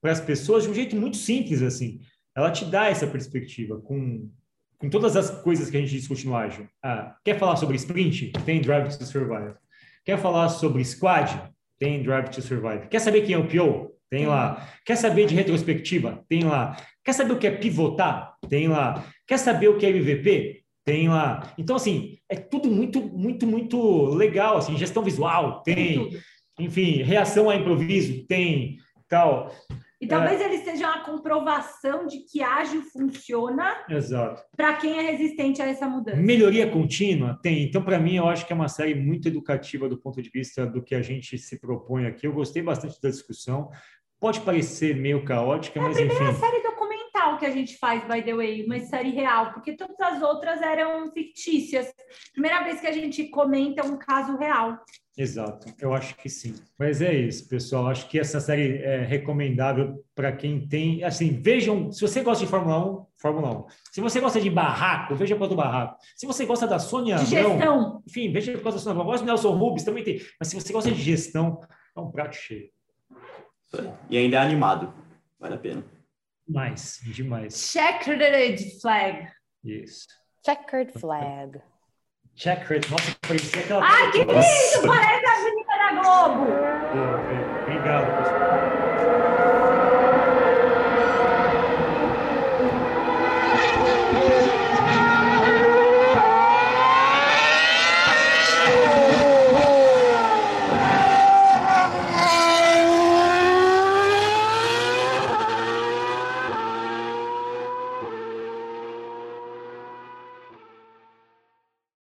para as pessoas de um jeito muito simples, assim. Ela te dá essa perspectiva com, com todas as coisas que a gente discute no Ágil. Ah, quer falar sobre sprint? Tem Drive to Survive. Quer falar sobre squad? Tem Drive to Survive. Quer saber quem é o PO? Tem lá. Quer saber de retrospectiva? Tem lá. Quer saber o que é pivotar? Tem lá. Quer saber o que é MVP? Tem lá. Então, assim, é tudo muito, muito, muito legal. Assim, gestão visual? tem. Enfim, reação a improviso? Tem. Tal. E talvez ele seja uma comprovação de que ágil funciona para quem é resistente a essa mudança. Melhoria contínua? Tem. Então, para mim, eu acho que é uma série muito educativa do ponto de vista do que a gente se propõe aqui. Eu gostei bastante da discussão. Pode parecer meio caótica, É a mas primeira enfim. série documental que a gente faz, by the way, uma série real, porque todas as outras eram fictícias. Primeira vez que a gente comenta um caso real. Exato, eu acho que sim. Mas é isso, pessoal. Acho que essa série é recomendável para quem tem. Assim, vejam. Se você gosta de Fórmula 1, Fórmula 1. Se você gosta de barraco, veja para do barraco. Se você gosta da Sônia De gestão. enfim, veja por causa da Sônia Abrão. Gosta do Nelson Rubens, também tem. Mas se você gosta de gestão, é um prato cheio. E ainda é animado. Vale a pena. Demais, demais. Checkered flag. Isso. Checkered flag. Checkered. Nossa, parecia aquela. Ai, que lindo! Parece a menina da Globo!